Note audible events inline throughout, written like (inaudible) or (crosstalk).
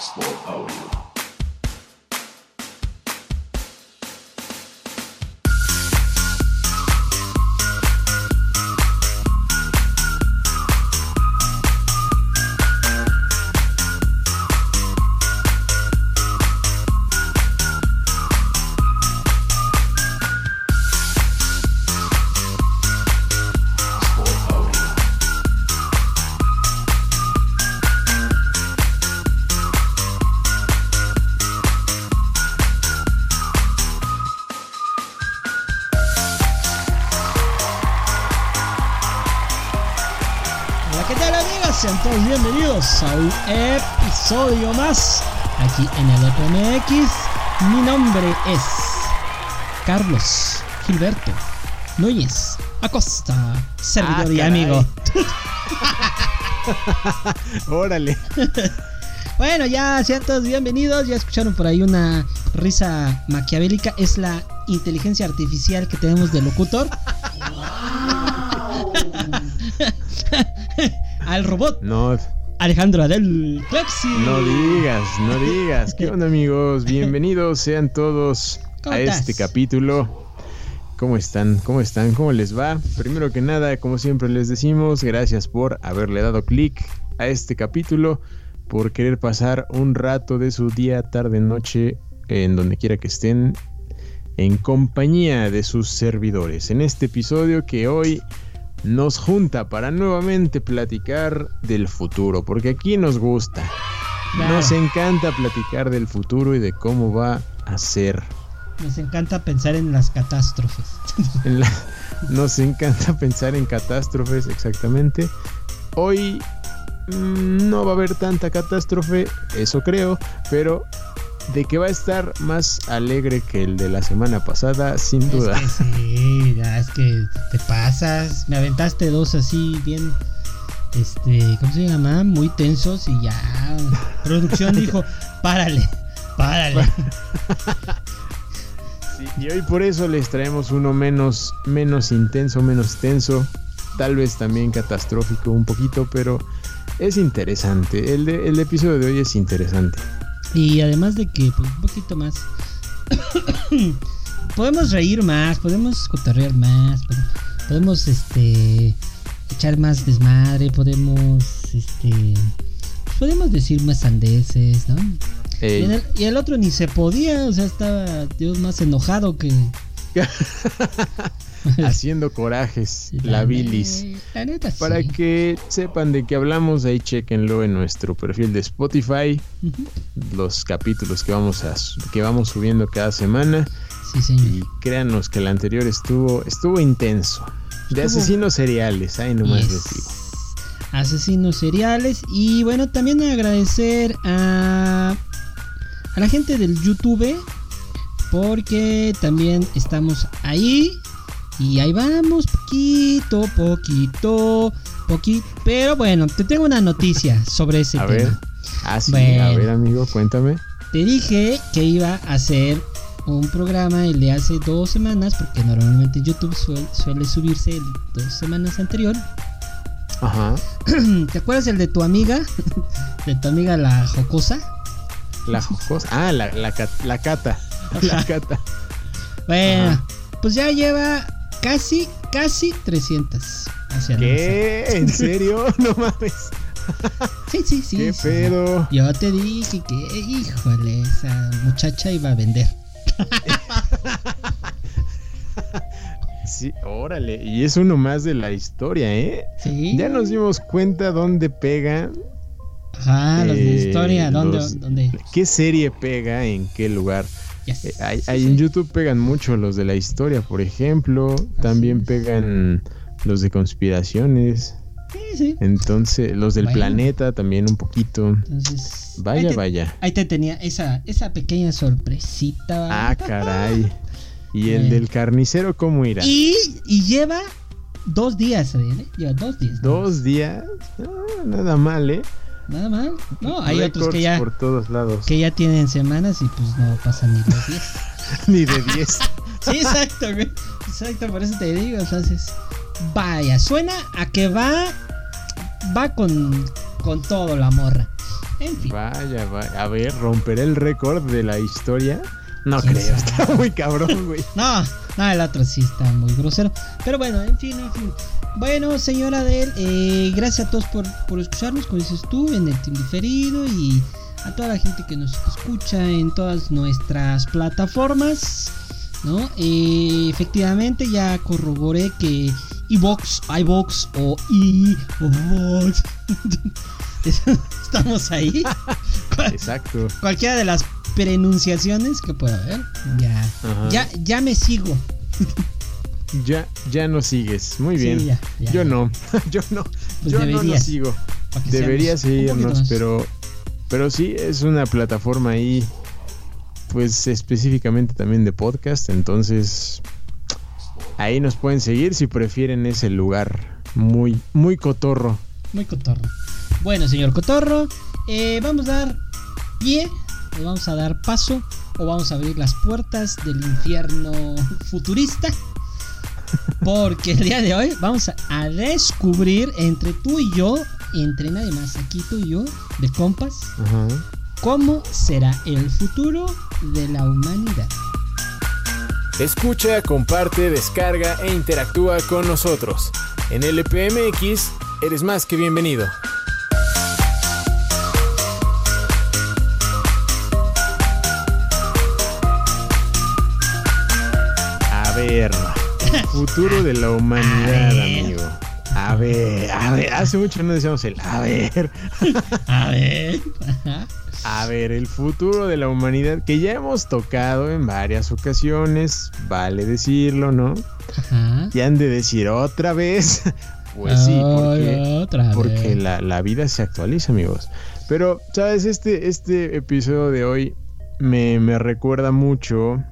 Export Audio. Bienvenidos a un episodio más aquí en el EPMX. Mi nombre es Carlos Gilberto Núñez Acosta, servidor Ah, y caray. amigo. (laughs) Órale. (laughs) Bueno, ya sean todos bienvenidos. Ya escucharon por ahí una risa maquiavélica. Es la inteligencia artificial que tenemos de locutor. (laughs) Al robot No, Alejandro Adel Clexi. no digas, no digas. ¿Qué onda amigos? Bienvenidos sean todos ¿Cómo a este capítulo. ¿Cómo están? ¿Cómo están? ¿Cómo les va? Primero que nada, como siempre les decimos, gracias por haberle dado clic a este capítulo, por querer pasar un rato de su día, tarde, noche, en donde quiera que estén, en compañía de sus servidores. En este episodio que hoy nos junta para nuevamente platicar del futuro, porque aquí nos gusta. Claro. Nos encanta platicar del futuro y de cómo va a ser. Nos encanta pensar en las catástrofes. (laughs) En la- Nos encanta pensar en catástrofes, exactamente. Hoy mm, no va a haber tanta catástrofe, eso creo, pero de que va a estar más alegre que el de la semana pasada, sin duda. Es que sí, es que te pasas. Me aventaste dos así bien. Este, ¿cómo se llama? Muy tensos y ya. Producción dijo, (laughs) párale, párale. Sí, y hoy por eso les traemos uno menos, menos intenso, menos tenso, tal vez también catastrófico un poquito, pero es interesante. El, de- el episodio de hoy es interesante. Y además de que, pues, un poquito más. (coughs) podemos reír más, podemos cotorrear más, pod- podemos, este, echar más desmadre, podemos, este, pues, podemos decir más sandeces, ¿no? El, y el otro ni se podía, o sea, estaba Dios más enojado que. (laughs) (laughs) haciendo corajes, la bilis. La neta, Para sí. que sepan de qué hablamos, ahí chequenlo en nuestro perfil de Spotify, los capítulos que vamos a que vamos subiendo cada semana Sí, señor. y créanos que el anterior estuvo estuvo intenso. De Estuvo- asesinos seriales, ahí nomás Yes. les digo. Asesinos seriales. Y bueno, también agradecer a, a la gente del YouTube. Porque también estamos ahí. Y ahí vamos, poquito, poquito, poquito. Pero bueno, te tengo una noticia sobre ese A tema. ver. Ah, sí, a Bueno. ver, amigo, cuéntame. Te dije que iba a hacer un programa el de hace dos semanas, porque normalmente en YouTube suel- suele subirse el dos semanas anterior. Ajá. (clears throat) ¿Te acuerdas el de tu amiga? (laughs) De tu amiga la jocosa. La jocosa. Ah, la, la, la cata. (laughs) La cata. Bueno, Ajá. pues ya lleva casi, casi 300. hacia ¿Qué? ¿En serio? (laughs) No mames. Sí, sí, sí. ¿Qué sí. pedo? Yo te dije que, híjole, esa muchacha iba a vender. (laughs) Sí, órale. Y es uno más de la historia, ¿eh? Sí. Ya nos dimos cuenta dónde pega. Ajá, los de eh, historia, ¿dónde? los- dónde? ¿Qué serie pega en qué lugar? Yes. Eh, Sí, sí. en YouTube pegan mucho los de la historia, por ejemplo. También es. pegan los de conspiraciones. Sí, sí. Entonces, los del Bueno. planeta también un poquito. Entonces. ahí Vaya, te- vaya. Ahí te tenía esa, esa pequeña sorpresita. Ah, caray. (laughs) ¿Y el del carnicero cómo irá? Y, y lleva dos días, ¿eh? Lleva dos días. ¿no? Dos días. Ah, nada mal, ¿eh? Nada mal. No, hay otros que ya, por todos lados. que ya tienen semanas y pues no pasan ni los días. Ni de 10. (laughs) (laughs) Sí, exacto, güey. Exacto, por eso te digo. Entonces, vaya, suena a que va. Va con, con todo la morra. En fin. Vaya, vaya. A ver, ¿romperé el récord de la historia? No ¿Quién creo, sabe? está muy cabrón, güey. No, no, el otro sí está muy grosero. Pero bueno, en fin, en fin. Bueno, señora Adel, eh, gracias a todos por, por escucharnos, como dices tú, en el team diferido y a toda la gente que nos escucha en todas nuestras plataformas. ¿No? Eh, efectivamente, ya corroboré que iBox, iBox o iBox. (laughs) Estamos ahí. (laughs) Exacto. Cualquiera de las pronunciaciones que pueda haber. Ya, Ajá. ya, ya me sigo. Ya, ya no sigues. Muy Sí, bien. ya, ya. Yo no, (laughs) yo no, Pues yo no deberías, sigo. Debería seguirnos, pero, pero sí es una plataforma ahí, pues específicamente también de podcast, entonces ahí nos pueden seguir si prefieren ese lugar muy, muy cotorro. Muy cotorro. Bueno, señor Cotorro, eh, vamos a dar pie, o vamos a dar paso, o vamos a abrir las puertas del infierno futurista. Porque el día de hoy vamos a, descubrir entre tú y yo, entre nadie más, aquí tú y yo, de compas, cómo será el futuro de la humanidad. Escucha, comparte, descarga e interactúa con nosotros. En LPMX eres más que bienvenido. Ver, (laughs) futuro de la humanidad, amigo. A ver, a ver, hace mucho no decíamos el a ver. (laughs) A ver. A ver, el futuro de la humanidad que ya hemos tocado en varias ocasiones, vale decirlo, ¿no? Ajá. Y han de decir otra vez. (laughs) Pues sí, porque, otra porque vez. la, la vida se actualiza, amigos. Pero, ¿sabes? Este, este episodio de hoy me, me recuerda mucho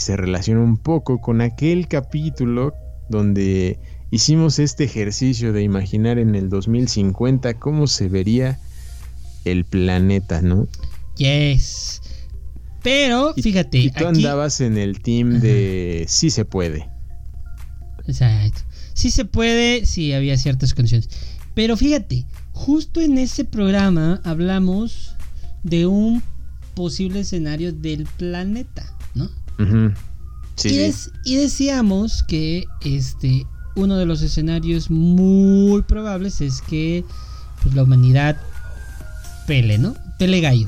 y se relaciona un poco con aquel capítulo donde hicimos este ejercicio de imaginar en el 2050 cómo se vería el planeta, ¿no? Yes. Pero, fíjate, Y tú aquí. andabas en el team de sí se puede. Exacto. Sí se puede, sí había ciertas condiciones. Pero fíjate, justo en ese programa hablamos de un posible escenario del planeta, ¿no? Sí, y, sí. y decíamos que este uno de los escenarios muy probables es que pues, la humanidad pele, ¿no? Pele gallo.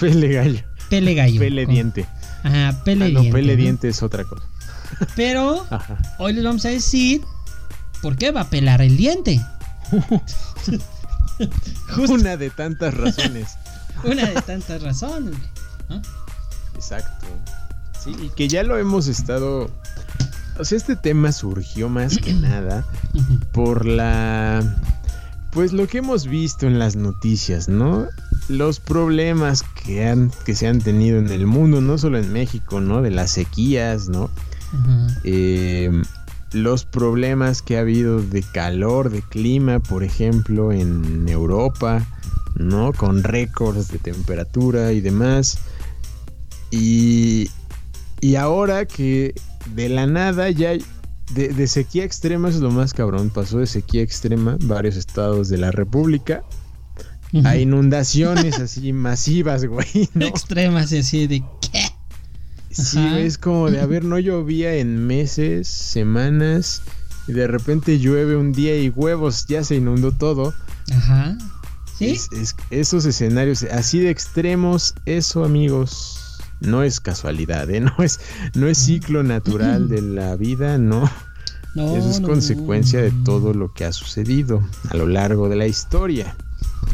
Pele gallo. Pele gallo. (laughs) Pele con- diente. Ajá, pele Ah, no, diente. pele ¿no? diente es otra cosa. (laughs) Pero Ajá. hoy les vamos a decir por qué va a pelar el diente. (laughs) Una de tantas razones. una de tantas razones. Exacto. Sí, y que ya lo hemos estado. O sea, este tema surgió más que (clears throat) nada por la. Pues lo que hemos visto en las noticias, ¿no? Los problemas que, han, que se han tenido en el mundo, no solo en México, ¿no? De las sequías, ¿no? Eh, los problemas que ha habido de calor, de clima, por ejemplo, en Europa, ¿no? Con récords de temperatura y demás. Y, y ahora que de la nada ya hay- de, de sequía extrema es lo más cabrón. Pasó de sequía extrema varios estados de la República a inundaciones (laughs) así masivas, güey. ¿no? Extremas así de ¿qué? Sí, Ajá. es como de, a ver, no llovía en meses, semanas, y de repente llueve un día y huevos, ya se inundó todo. Ajá. ¿Sí? Es- es- esos escenarios así de extremos, eso amigos, no es casualidad, ¿eh? (laughs) no, es, no es ciclo natural de la vida, no. No, Eso es no, consecuencia de todo lo que ha sucedido a lo largo de la historia.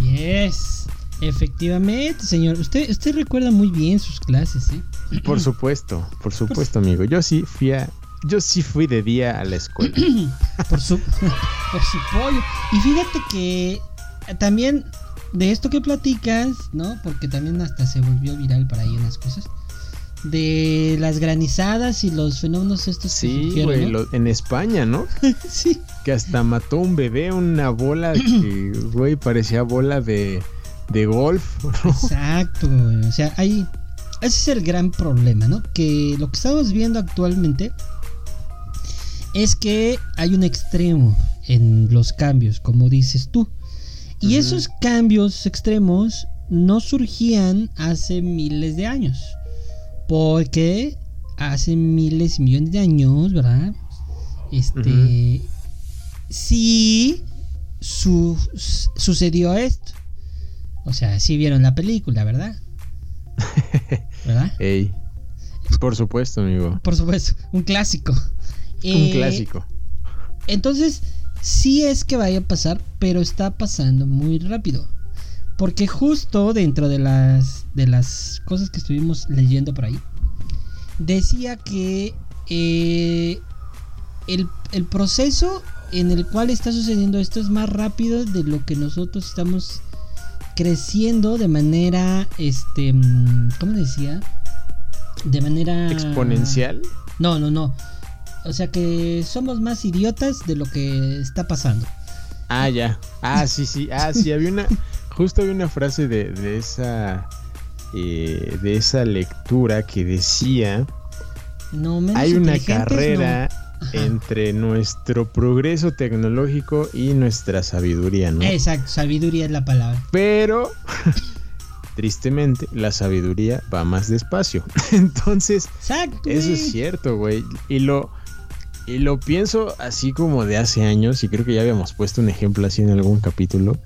Yes. Efectivamente, señor. Usted, usted recuerda muy bien sus clases, ¿eh? Por (clears throat) supuesto, por supuesto, amigo. Yo sí fui a, yo sí fui de día a la escuela. (clears throat) Por su, (laughs) por su pollo. Y fíjate que también de esto que platicas, ¿no? Porque también hasta se volvió viral para ahí unas cosas. De las granizadas y los fenómenos estos que Sí, surgieron, güey, ¿no? lo- en España, ¿no? (laughs) sí. Que hasta mató un bebé, una bola que, (clears throat) güey, parecía bola de, de golf. ¿no? Exacto, güey. O sea, hay. Ese es el gran problema, ¿no? Que lo que estamos viendo actualmente es que hay un extremo en los cambios, como dices tú. Y esos cambios extremos no surgían hace miles de años. Porque hace miles y millones de años, ¿verdad? Este. Sí su- sucedió esto. O sea, sí vieron la película, ¿verdad? (laughs) ¿Verdad? Ey. Por supuesto, amigo. Por supuesto, un clásico. Un Eh, clásico. Entonces, sí es que vaya a pasar, pero está pasando muy rápido. Porque justo dentro de las, de las cosas que estuvimos leyendo por ahí, decía que eh, el, el proceso en el cual está sucediendo esto es más rápido de lo que nosotros estamos creciendo de manera, este, mm, ¿cómo decía? De manera... Exponencial. No, no, no. O sea que somos más idiotas de lo que está pasando. Ah, ya. Ah, sí, sí. Ah, sí, había una. Justo había una frase de, de esa. eh, de esa lectura que decía. No, menos Hay una carrera no. Entre nuestro progreso tecnológico y nuestra sabiduría, ¿no? Exacto, sabiduría es la palabra. Pero. Tristemente, la sabiduría va más despacio. (laughs) Entonces, Exacto. Eso es cierto, güey. Y lo, y lo pienso así como de hace años, y creo que ya habíamos puesto un ejemplo así en algún capítulo,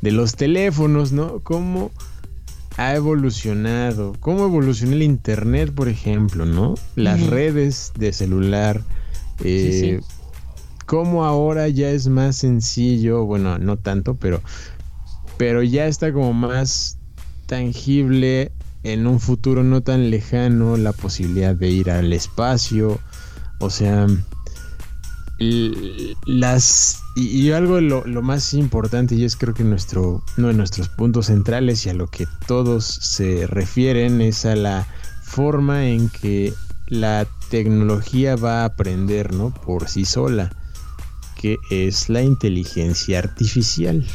de los teléfonos, ¿no? Cómo ha evolucionado, cómo evolucionó el Internet, por ejemplo, ¿no? Las redes de celular, eh, cómo ahora ya es más sencillo, bueno, no tanto, pero, pero ya está como más tangible en un futuro no tan lejano la posibilidad de ir al espacio, o sea, las y, algo lo, lo más importante y es creo que nuestro uno de nuestros puntos centrales y a lo que todos se refieren es a la forma en que la tecnología va a aprender, ¿no? Por sí sola, que es la inteligencia artificial.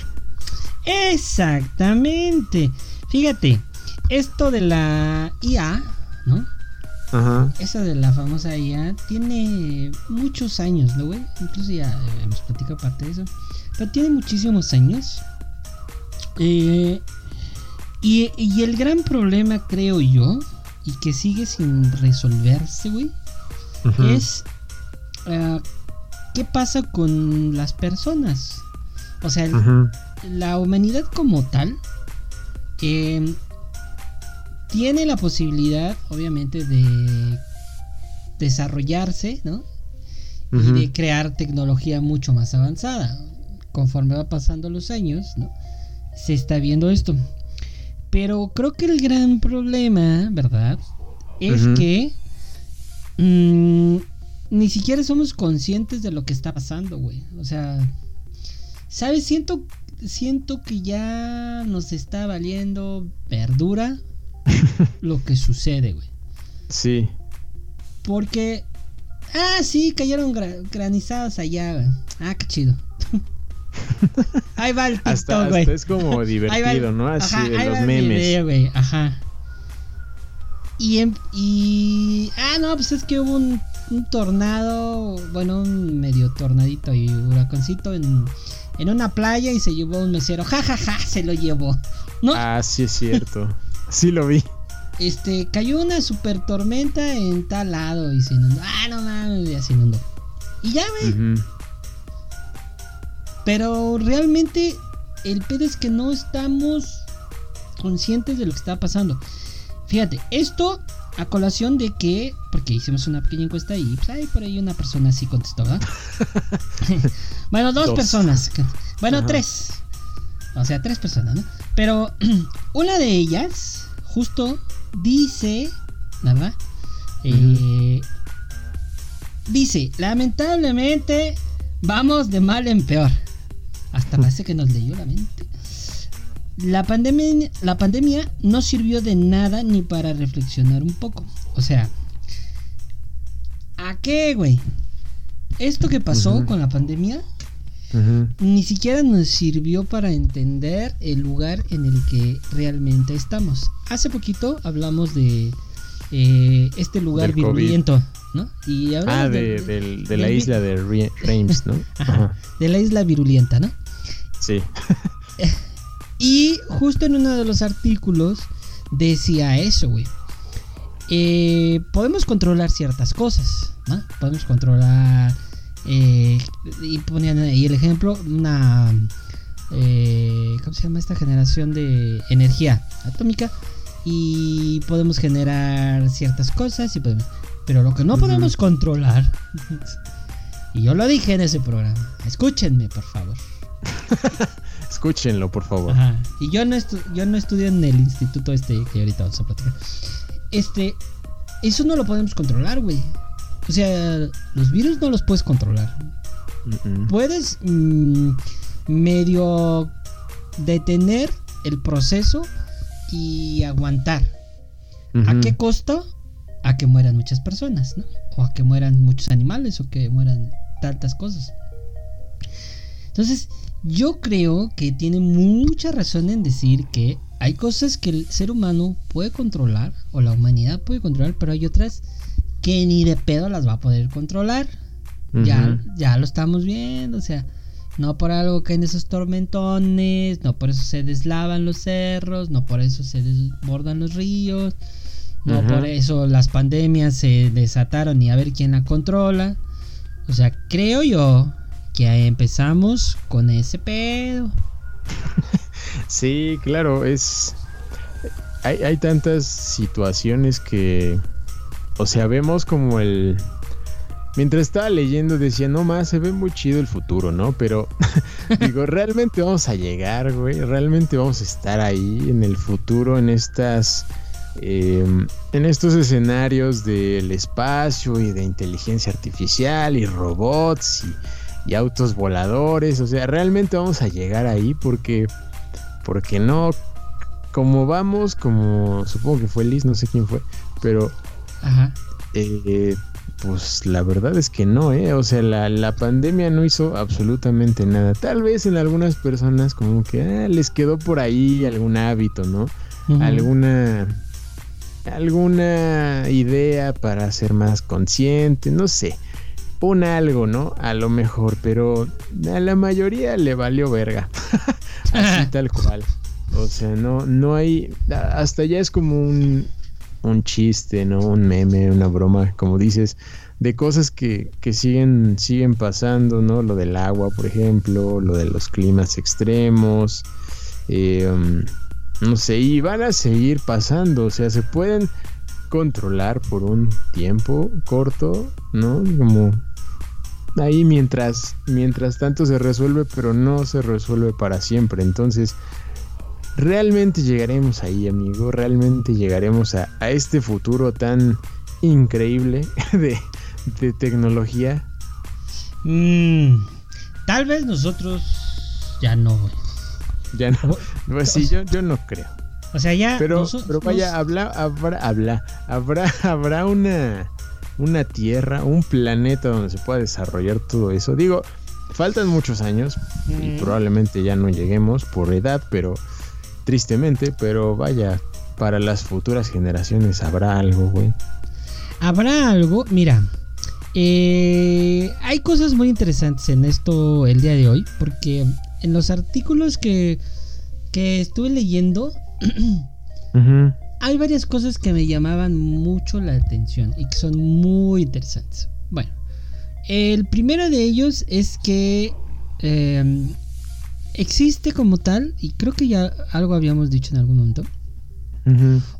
Exactamente. Fíjate, esto de la IA, ¿no? Ajá. Esa de la famosa IA tiene muchos años, ¿no, güey? Incluso ya hemos platicado parte de eso. Pero tiene muchísimos años. Eh, y, y el gran problema, creo yo, y que sigue sin resolverse, güey, es ah, qué pasa con las personas. O sea, el- la humanidad como tal eh, tiene la posibilidad, obviamente, de desarrollarse, ¿no? Y de crear tecnología mucho más avanzada. Conforme va pasando los años, ¿no? Se está viendo esto. Pero creo que el gran problema, ¿verdad? Es que mm, ni siquiera somos conscientes de lo que está pasando, güey. O sea, ¿sabes? Siento, siento que ya nos está valiendo verdura (laughs) lo que sucede, güey. Sí. Porque. Ah, sí, cayeron gra- granizados allá, güey. Ah, qué chido. (laughs) ahí va el Hasta, TikTok, güey. hasta es como el- divertido, ¿no? Así ajá, de ahí los va el memes. video, güey, Ajá. Y, em- y. Ah, no, pues es que hubo un, un tornado. Bueno, un medio tornadito y huracancito en, en una playa y se llevó un mesero. Ja, ja, ja, se lo llevó. ¿No? Ah, sí es cierto. Sí lo vi. Este, cayó una super tormenta en tal lado y se inundó. Ah, no mames, ya se inundó. Y ya, güey. Pero realmente el pedo es que no estamos conscientes de lo que está pasando. Fíjate, esto a colación de que, porque hicimos una pequeña encuesta y pues hay por ahí una persona así contestó, ¿verdad? (laughs) bueno, dos, Dos. personas. Bueno, Ajá. tres. O sea, tres personas, ¿no? Pero (clears throat) una de ellas, justo, dice, ¿verdad? Eh, dice, lamentablemente vamos de mal en peor. Hasta parece que nos leyó la mente. La pandemia, la pandemia no sirvió de nada ni para reflexionar un poco. O sea, ¿a qué, güey? Esto que pasó con la pandemia Ni siquiera nos sirvió para entender el lugar en el que realmente estamos. Hace poquito hablamos de eh, este lugar virulento, ¿no? Y Ah, de, de, del- de la isla de Re- Reims, ¿no? (laughs) Ajá, Ajá. de la isla virulenta, ¿no? Sí. (laughs) Y justo en uno de los artículos decía eso, güey. Eh, podemos controlar ciertas cosas, ¿no? Podemos controlar... eh, y ponían ahí el ejemplo, una... eh, ¿Cómo se llama esta generación de energía atómica? Y podemos generar ciertas cosas y podemos... Pero lo que no podemos controlar... (laughs) y yo lo dije en ese programa. Escúchenme, por favor. (laughs) Escúchenlo, por favor. Ajá. Y yo no, estu- yo no estudio en el instituto este que ahorita vamos a platicar. Este, eso no lo podemos controlar, güey. O sea, los virus no los puedes controlar. Puedes mm, medio detener el proceso y aguantar. ¿A qué costo? A que mueran muchas personas, ¿no? O a que mueran muchos animales o que mueran tantas cosas. Entonces, yo creo que tiene mucha razón en decir que hay cosas que el ser humano puede controlar o la humanidad puede controlar, pero hay otras que ni de pedo las va a poder controlar. Ya, ya lo estamos viendo, o sea, no por algo caen esos tormentones, no por eso se deslavan los cerros, no por eso se desbordan los ríos, no por eso las pandemias se desataron y a ver quién la controla. O sea, creo yo que empezamos con ese pedo. (laughs) Sí, claro, es. Hay, hay tantas situaciones que. O sea, vemos como el. Mientras estaba leyendo decía, no más, se ve muy chido el futuro, ¿no? Pero (laughs) digo, realmente vamos a llegar, güey. Realmente vamos a estar ahí en el futuro, en estas. eh, en estos escenarios del espacio y de inteligencia artificial y robots y, y autos voladores. O sea, realmente vamos a llegar ahí porque porque no, como vamos, como supongo que fue Liz, no sé quién fue, pero Ajá. eh, pues la verdad es que no, ¿eh? O sea, la, la pandemia no hizo absolutamente nada. Tal vez en algunas personas como que ah, les quedó por ahí algún hábito, ¿no? Alguna alguna idea para ser más consciente, no sé. Un algo, ¿no? A lo mejor, pero a la mayoría le valió verga. (laughs) Así (laughs) tal cual. O sea, no, no hay. Hasta ya es como un, un chiste, ¿no? Un meme, una broma, como dices, de cosas que, que siguen, siguen pasando, ¿no? Lo del agua, por ejemplo, lo de los climas extremos. eh, um, no sé, y van a seguir pasando. O sea, se pueden controlar por un tiempo corto, ¿no? Como ahí mientras mientras tanto se resuelve, pero no se resuelve para siempre. Entonces, realmente llegaremos ahí, amigo. Realmente llegaremos a, a este futuro tan increíble (laughs) de, de tecnología. Mm, tal vez nosotros ya no. Ya no, (laughs) pues sí, yo, yo no creo. O sea, ya. Pero, pero vaya, nos- habla, habrá, habla, habrá, (laughs) habrá una, una tierra, un planeta donde se pueda desarrollar todo eso. Digo, faltan muchos años y Mm. probablemente ya no lleguemos por edad, pero tristemente, pero vaya, para las futuras generaciones habrá algo, güey. Habrá algo, mira, eh, hay cosas muy interesantes en esto el día de hoy, porque en los artículos que, que estuve leyendo, (clears throat) hay varias cosas que me llamaban mucho la atención y que son muy interesantes. Bueno, el primero de ellos es que eh, existe como tal, y creo que ya algo habíamos dicho en algún momento,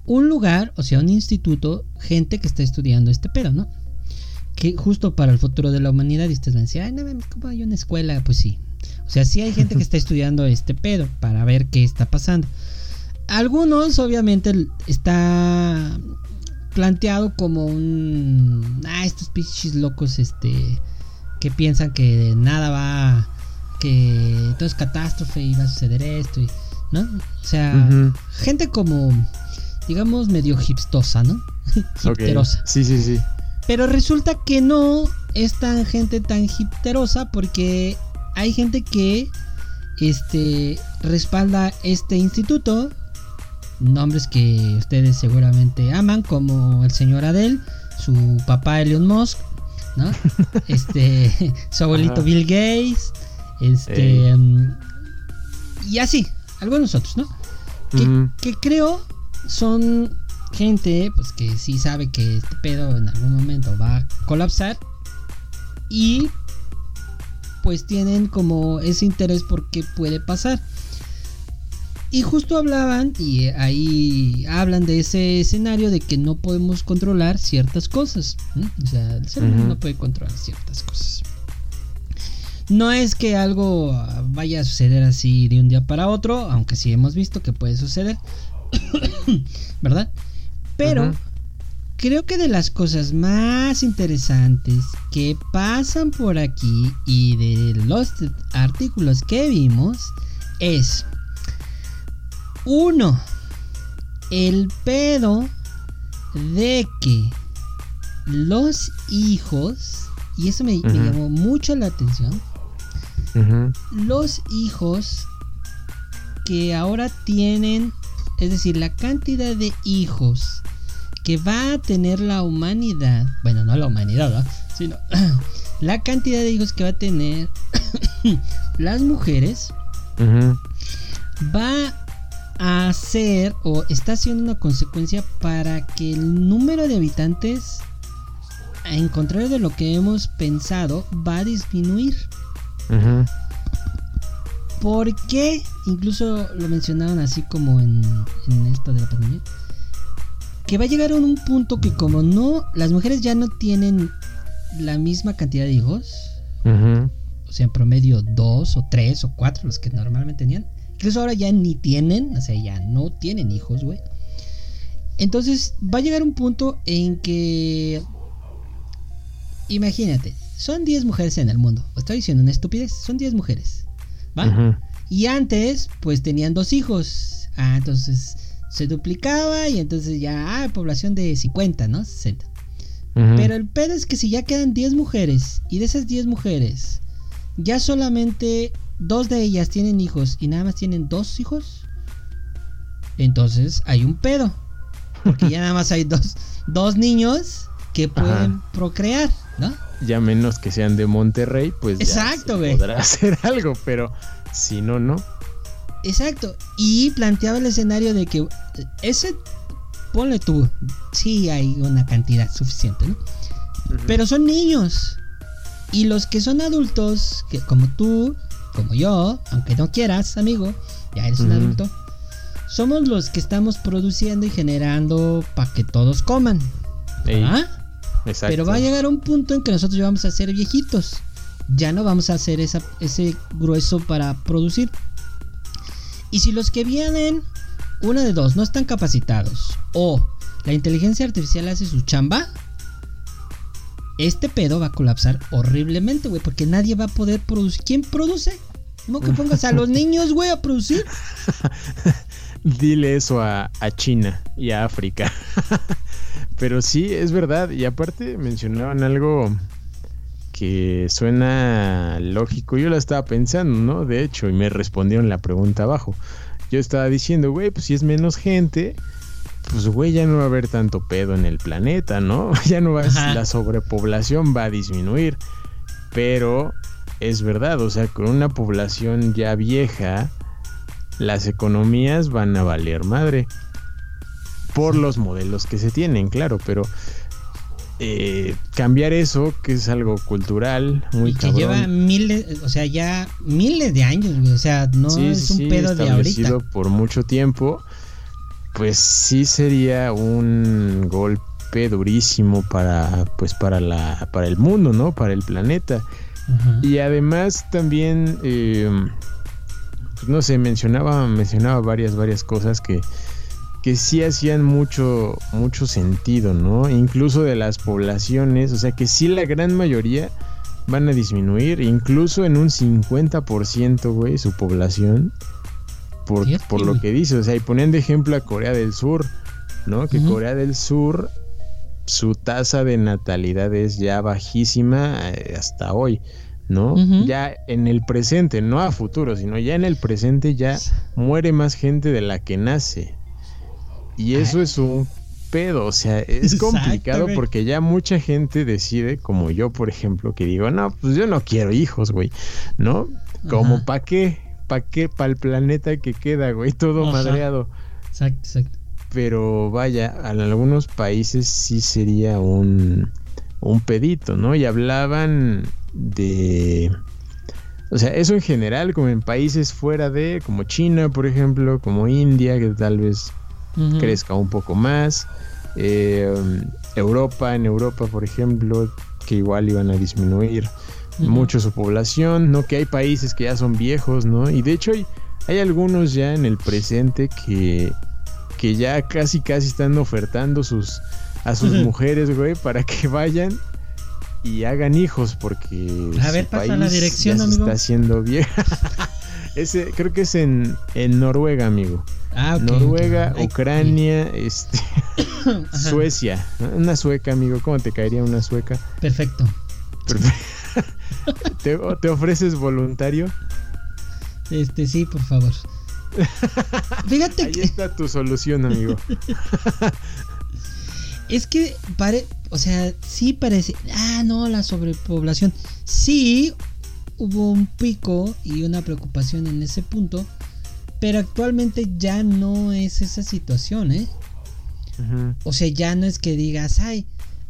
un lugar, o sea, un instituto, gente que está estudiando este pedo, ¿no? Que justo para el futuro de la humanidad, y ustedes van a decir, ay, no ¿cómo hay una escuela? Pues sí. O sea, sí hay gente que (laughs) está estudiando este pedo para ver qué está pasando. Algunos, obviamente, está planteado como un. Ah, estos pinches locos, este. Que piensan que nada va. Que todo es catástrofe y va a suceder esto, y, ¿no? O sea, gente como, digamos, medio hipstosa, ¿no? (laughs) Hipterosa. Sí, sí, sí. Pero resulta que no es tan gente tan hipterosa porque hay gente que este respalda este instituto. Nombres que ustedes seguramente aman, como el señor Adele, su papá Elon Musk, ¿no? (laughs) Este, (laughs) su abuelito Ajá. Bill Gates, este, mm, y así, algunos otros, ¿no? Que, creo son gente pues que sí sabe que este pedo en algún momento va a colapsar y pues tienen como ese interés por qué puede pasar. Y justo hablaban, y ahí hablan de ese escenario de que no podemos controlar ciertas cosas. O sea, el ser humano no puede controlar ciertas cosas. No es que algo vaya a suceder así de un día para otro, aunque sí hemos visto que puede suceder. (coughs) ¿Verdad? Pero creo que de las cosas más interesantes que pasan por aquí y de los artículos que vimos es uno el pedo de que los hijos y eso me, llamó mucho la atención Los hijos que ahora tienen, es decir, la cantidad de hijos que va a tener la humanidad, bueno, no la humanidad, sino (clears throat) la cantidad de hijos que va a tener (clears throat) las mujeres va a ser o está siendo una consecuencia para que el número de habitantes, en contrario de lo que hemos pensado, va a disminuir. Ujú. ¿Por qué? Incluso lo mencionaban así como en, en esto de la pandemia. Que va a llegar a un punto que como no, las mujeres ya no tienen la misma cantidad de hijos. O sea, en promedio dos o tres o cuatro los que normalmente tenían. Incluso ahora ya ni tienen, o sea, ya no tienen hijos, güey. Entonces va a llegar un punto en que... Imagínate, son 10 mujeres en el mundo. Estoy diciendo una estupidez, son 10 mujeres. ¿Va? Y antes, pues tenían dos hijos. Ah, entonces se duplicaba y entonces ya, ah, población de 50, ¿no? 60. Ujú. Pero el pedo es que si ya quedan 10 mujeres y de esas 10 mujeres, ya solamente dos de ellas tienen hijos y nada más tienen dos hijos, entonces hay un pedo. Porque ya (laughs) nada más hay dos, dos niños que pueden procrear, ¿no? Ya menos que sean de Monterrey, pues ya se podrá (laughs) hacer algo, pero si no, no. Exacto. Y planteaba el escenario de que ese, ponle tú, sí hay una cantidad suficiente, ¿no? Pero son niños. Y los que son adultos, que como tú, como yo, aunque no quieras, amigo, ya eres un adulto, somos los que estamos produciendo y generando para que todos coman. ¿Ah? Exacto. Pero va a llegar un punto en que nosotros ya vamos a ser viejitos. Ya no vamos a hacer esa- ese grueso para producir. Y si los que vienen, una de dos, no están capacitados o la inteligencia artificial hace su chamba, este pedo va a colapsar horriblemente, güey, porque nadie va a poder producir. ¿Quién produce? ¿Cómo que pongas a los (laughs) niños, güey, a producir? Dile eso a, a China y a África. Pero sí, es verdad. Y aparte mencionaban algo que suena lógico. Yo la estaba pensando, ¿no? De hecho, y me respondieron la pregunta abajo. Yo estaba diciendo, güey, pues si es menos gente, pues güey, ya no va a haber tanto pedo en el planeta, ¿no? (laughs) Ya no va a, Ajá. la sobrepoblación va a disminuir. Pero es verdad, o sea, con una población ya vieja, las economías van a valer madre. Por los modelos que se tienen, claro, pero eh, cambiar eso, que es algo cultural, muy y que cabrón. lleva miles, o sea, ya miles de años, güey. O sea, no Sí, es un sí, pedo de ahorita. por mucho tiempo, pues sí sería un golpe durísimo para, pues para la, para el mundo, ¿no? Para el planeta. Y además también, eh, pues no sé, mencionaba, mencionaba varias, varias cosas que, que sí hacían mucho, mucho sentido, ¿no? Incluso de las poblaciones, o sea que sí la gran mayoría van a disminuir, incluso en un 50%, güey, su población, por, por lo que dice, o sea, y ponían de ejemplo a Corea del Sur, ¿no? Que. Corea del Sur, su tasa de natalidad es ya bajísima eh, hasta hoy. ¿no? Ya en el presente, no a futuro, sino ya en el presente ya muere más gente de la que nace. Y eso es un pedo, o sea, es complicado porque ya mucha gente decide, como yo, por ejemplo, que digo, no, pues yo no quiero hijos, güey, ¿no? Como para qué, ¿para qué? Para el planeta que queda, güey, todo madreado. Exacto, exacto. Pero vaya, en algunos países sí sería un, un pedito, ¿no? Y hablaban de... O sea, eso en general, como en países fuera de, como China, por ejemplo, como India, que tal vez Crezca un poco más. eh, Europa, en Europa, por ejemplo, que igual iban a disminuir mucho su población, ¿no? Que hay países que ya son viejos, ¿no? Y de hecho hay, hay algunos ya en el presente que, que ya casi casi están ofertando sus, a sus mujeres, güey, para que (laughs) vayan y hagan hijos, porque A ver, su pasa la país dirección, ya se amigo. está haciendo vieja. (laughs) Ese, creo que es en, en Noruega, amigo. Ah, Noruega. Ay, Ucrania, este. (coughs) Suecia. Una sueca, amigo. ¿Cómo te caería una sueca? Perfecto. Perfe- (laughs) ¿Te, te ofreces voluntario? Este, sí, por favor. Fíjate Ahí que está tu solución, amigo. (laughs) es que pare, o sea, sí parece, ah, no, la sobrepoblación. Sí hubo un pico y una preocupación en ese punto, pero actualmente ya no es esa situación, ¿eh? O sea, ya no es que digas, ay,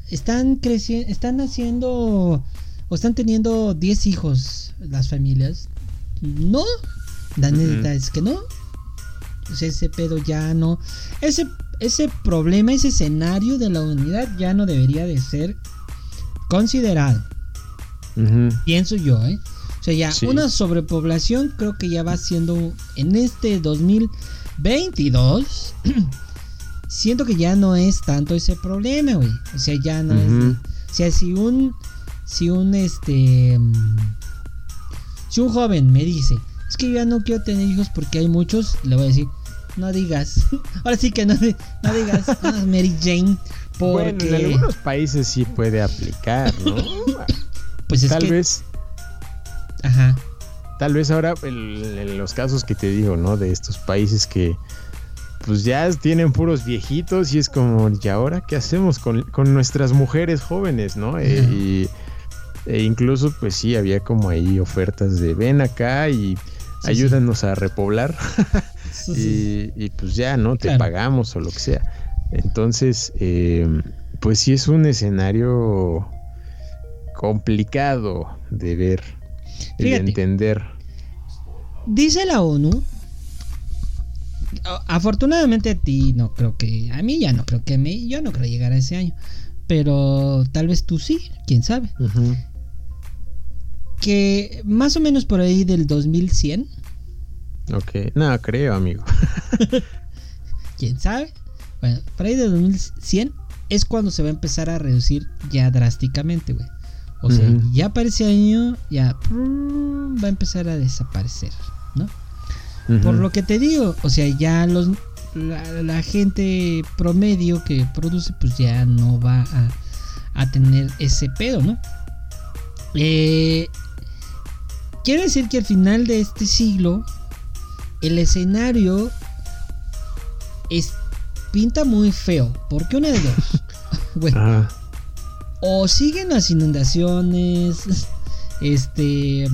están creciendo, están haciendo o están teniendo 10 hijos las familias. No, la neta es que no. O sea, ese pedo ya no. Ese, ese problema, ese escenario de la humanidad ya no debería de ser considerado. Pienso yo, ¿eh? O sea, ya Sí. una sobrepoblación creo que ya va siendo en este 2022. (clears throat) siento que ya no es tanto ese problema, güey. O sea, ya no es. Ujú. O sea, si un. Si un este. mm, Si un joven me dice, es que yo ya no quiero tener hijos porque hay muchos, le voy a decir, no digas. (laughs) Ahora sí que no, no digas, "Ah, (laughs) Mary Jane. Porque. Bueno, en algunos países sí puede aplicar, ¿no? (laughs) pues es tal que. vez, Ajá. tal vez ahora el- en los casos que te digo, ¿no? De estos países que pues ya tienen puros viejitos y es como, ¿y ahora qué hacemos con, con nuestras mujeres jóvenes, ¿no? Eh, Ajá. y, e incluso pues sí, había como ahí ofertas de ven acá y Sí, ayúdanos a repoblar sí. (laughs) Y, y, pues ya, ¿no? Te pagamos o lo que sea. Entonces, eh, pues sí es un escenario complicado de ver Fíjate. entender. Dice la ONU. Afortunadamente a ti no creo que. A mí ya no creo que me. Yo no creo llegar a ese año. Pero tal vez tú sí, quién sabe. Que más o menos por ahí del 2100. Ok, no creo, amigo. (laughs) quién sabe. Bueno, por ahí del 2100 es cuando se va a empezar a reducir ya drásticamente, güey. O sea, ya para ese año ya prrr, va a empezar a desaparecer, ¿no? Por lo que te digo, o sea, ya los la, la gente promedio que produce, pues ya no va a, a tener ese pedo, ¿no? Eh, quiere decir que al final de este siglo, el escenario es, pinta muy feo. Porque una de dos. (laughs) Bueno. O siguen las inundaciones, este,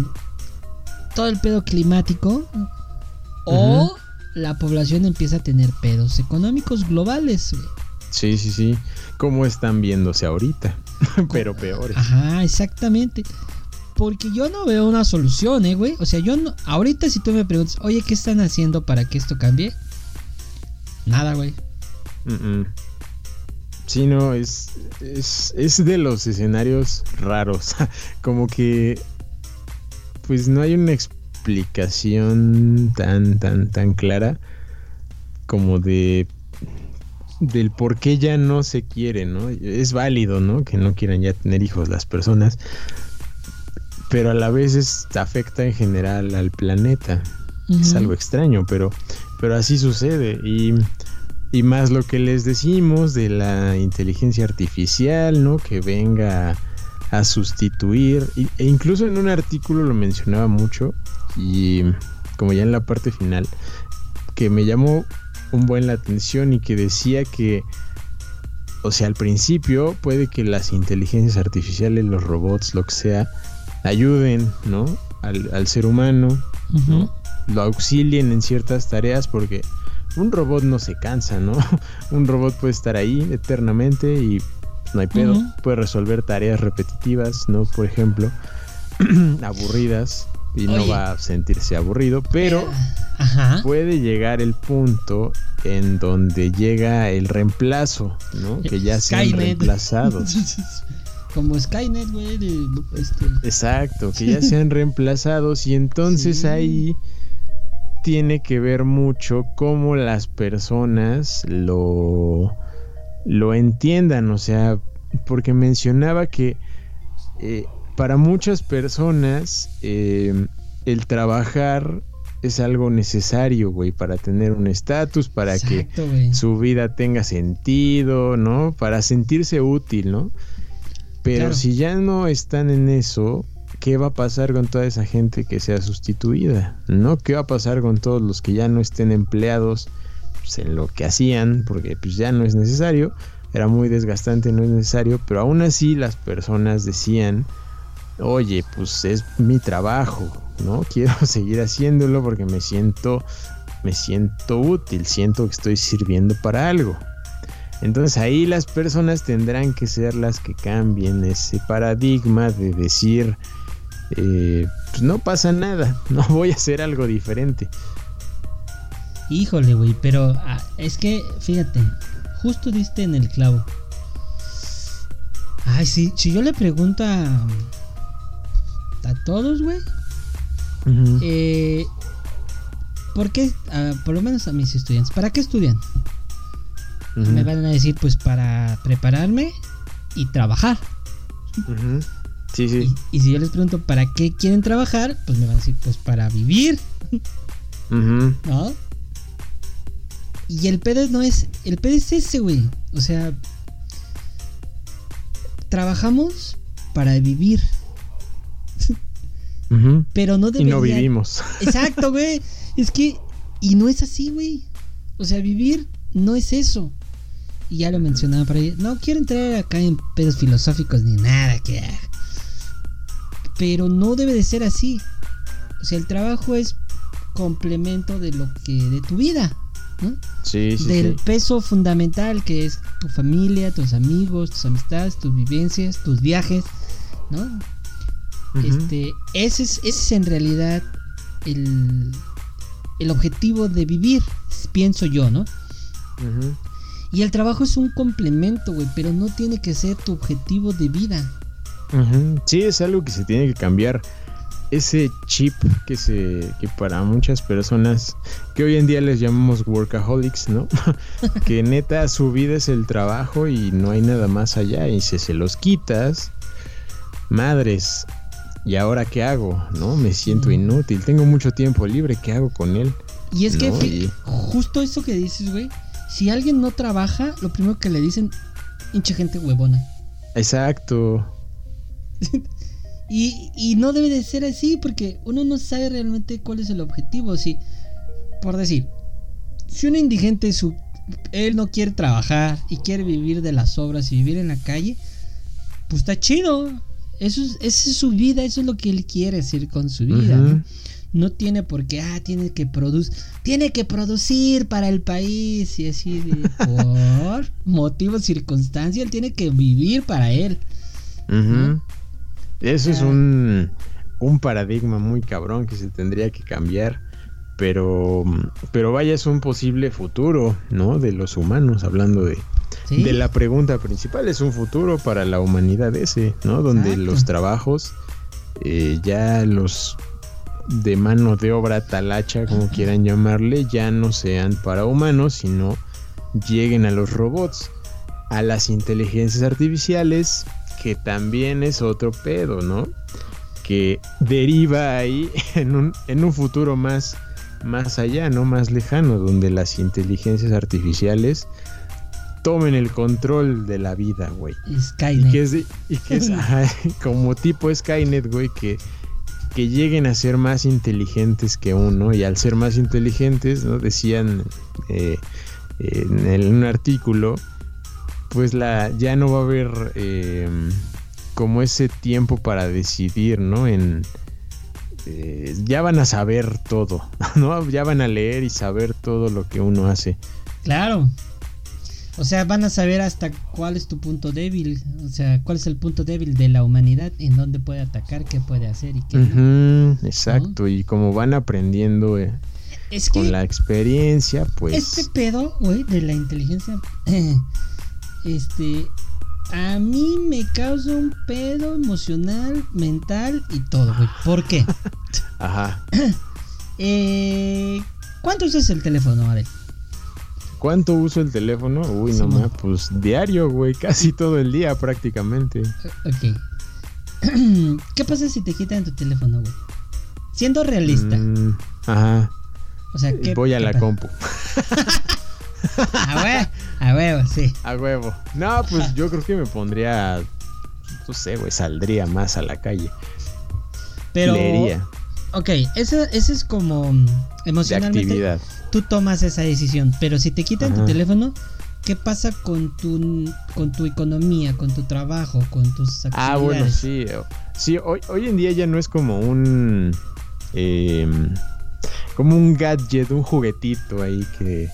todo el pedo climático, o la población empieza a tener pedos económicos globales. güey. Sí, sí, sí. ¿Cómo están viéndose ahorita? (laughs) Pero peores. Ajá, exactamente. Porque yo no veo una solución, eh, güey. O sea, yo no. Ahorita, si tú me preguntas, oye, ¿qué están haciendo para que esto cambie? Nada, güey. Mm, mm. Sí, no, es, es, es de los escenarios raros. (laughs) Como que, pues no hay una explicación tan, tan, tan clara como de del por qué ya no se quiere, ¿no? Es válido, ¿no? Que no quieran ya tener hijos las personas, pero a la vez es- afecta en general al planeta. Es algo extraño, pero, pero así sucede. Y, y más lo que les decimos de la inteligencia artificial, ¿no? Que venga a sustituir. e incluso en un artículo lo mencionaba mucho. Y como ya en la parte final, que me llamó un buen la atención y que decía que, o sea, al principio puede que las inteligencias artificiales, los robots, lo que sea, ayuden, ¿no? Al, al ser humano Ujú. lo auxilien en ciertas tareas porque un robot no se cansa, ¿no? (laughs) un robot puede estar ahí eternamente y no hay pedo, puede resolver tareas repetitivas, ¿no? Por ejemplo, (clears throat) aburridas y no va a sentirse aburrido, pero Ajá. puede llegar el punto en donde llega el reemplazo, ¿no? Que ya sean Skynet. reemplazados. (laughs) Como Skynet, güey. Este, Exacto, que ya (laughs) sean reemplazados y entonces Sí. ahí tiene que ver mucho cómo las personas lo, lo entiendan, o sea, porque mencionaba que eh, para muchas personas eh, el trabajar es algo necesario, güey, para tener un estatus, para que su vida tenga sentido, ¿no? Para sentirse útil, ¿no? Pero Claro. si ya no están en eso, ¿qué va a pasar con toda esa gente que sea sustituida? ¿No? ¿Qué va a pasar con todos los que ya no estén empleados pues, en lo que hacían? Porque pues ya no es necesario, era muy desgastante, no es necesario, pero aún así las personas decían, oye, pues es mi trabajo, ¿no? (laughs) Quiero seguir haciéndolo porque me siento me siento útil, siento que estoy sirviendo para algo. Entonces ahí las personas tendrán que ser las que cambien ese paradigma de decir, eh, pues no pasa nada, (laughs) no voy a hacer algo diferente. Híjole, güey, pero ah, es que, fíjate, justo diste en el clavo. Ay, sí, si yo le pregunto a, a todos, güey, eh, ¿por qué, ah, por lo menos a mis estudiantes, ¿para qué estudian? Me van a decir, pues para prepararme y trabajar. Sí, sí. Y, y si yo les pregunto, ¿para qué quieren trabajar? Pues me van a decir, pues para vivir, ¿no? Y el pedo no es. El pedo es ese, güey. O sea. Trabajamos para vivir. (laughs) Pero no Y debería. no vivimos. (laughs) Exacto, güey. Es que. Y no es así, güey. O sea, vivir no es eso. Y ya lo mencionaba por ahí. No quiero entrar acá en pedos filosóficos ni nada que. Pero no debe de ser así. O sea, el trabajo es complemento de lo que. de tu vida. ¿no? Sí, sí, del sí. peso fundamental que es tu familia, tus amigos, tus amistades, tus vivencias, tus viajes, ¿no? Este, ese es, ese es en realidad el, el objetivo de vivir, pienso yo, ¿no? Y el trabajo es un complemento, güey, pero no tiene que ser tu objetivo de vida. Sí, es algo que se tiene que cambiar. Ese chip que se que para muchas personas que hoy en día les llamamos workaholics, ¿no? (laughs) que neta su vida es el trabajo y no hay nada más allá y si se los quitas, madres, ¿y ahora qué hago? ¿No? Me siento inútil, tengo mucho tiempo libre, ¿qué hago con él? Y es que No, fi- y- justo eso que dices, güey, si alguien no trabaja, lo primero que le dicen, hinche gente huevona. Exacto. Y, y no debe de ser así porque uno no sabe realmente cuál es el objetivo. Si, por decir, si un indigente su, él no quiere trabajar y quiere vivir de las obras y vivir en la calle, pues está chido. Eso es, esa es su vida, eso es lo que él quiere hacer con su vida. ¿no? No tiene por qué, ah, tiene que producir, tiene que producir para el país y así de, por (laughs) motivos, circunstancias, él tiene que vivir para él. Ujú. Eso es un, un paradigma muy cabrón que se tendría que cambiar. Pero, pero vaya, es un posible futuro, ¿no? De los humanos, hablando de, ¿sí? de la pregunta principal. Es un futuro para la humanidad ese, ¿no? Donde Exacto. los trabajos, eh, ya los de mano de obra talacha, como quieran llamarle, ya no sean para humanos, sino lleguen a los robots, a las inteligencias artificiales, que también es otro pedo, ¿no? Que deriva ahí (laughs) en un, en un futuro más, más allá, ¿no? Más lejano, donde las inteligencias artificiales tomen el control de la vida, güey. Skynet. Y que es, de- y que es (laughs) ajá, como tipo Skynet, güey, que, que lleguen a ser más inteligentes que uno. Y al ser más inteligentes, ¿no? Decían eh, en el- un artículo, pues la ya no va a haber eh, como ese tiempo para decidir, ¿no? En, eh, ya van a saber todo, (laughs) ¿no? Ya van a leer y saber todo lo que uno hace. Claro. O sea, van a saber hasta cuál es tu punto débil. O sea, cuál es el punto débil de la humanidad, en dónde puede atacar, qué puede hacer y qué no. Exacto, y como van aprendiendo eh, Es que con la experiencia, pues... este pedo, güey, de la inteligencia, (clears throat) este, a mí me causa un pedo emocional, mental y todo, güey. ¿Por qué? (laughs) Ajá. (clears throat) Eh, ¿Cuánto usas el teléfono, Adel? ¿Cuánto uso el teléfono? Uy, no más, pues diario, güey, casi (laughs) todo el día prácticamente. Ok. (clears throat) ¿Qué pasa si te quitan tu teléfono, güey? Siendo realista. Mm, ajá. O sea, ¿qué Voy a qué la pasa? compu. (laughs) A huevo, a huevo, sí. A huevo. No, pues yo creo que me pondría. No sé, güey, saldría más a la calle. Pero. Leería Ok, eso, eso es como mm, de emocionalmente. actividad. Tú tomas esa decisión. Pero si te quitan tu teléfono, ¿qué pasa con tu, con tu economía, con tu trabajo, con tus actividades? Ah, bueno, sí. o- Sí, hoy, hoy en día ya no es como un. em, como un gadget, un juguetito ahí que,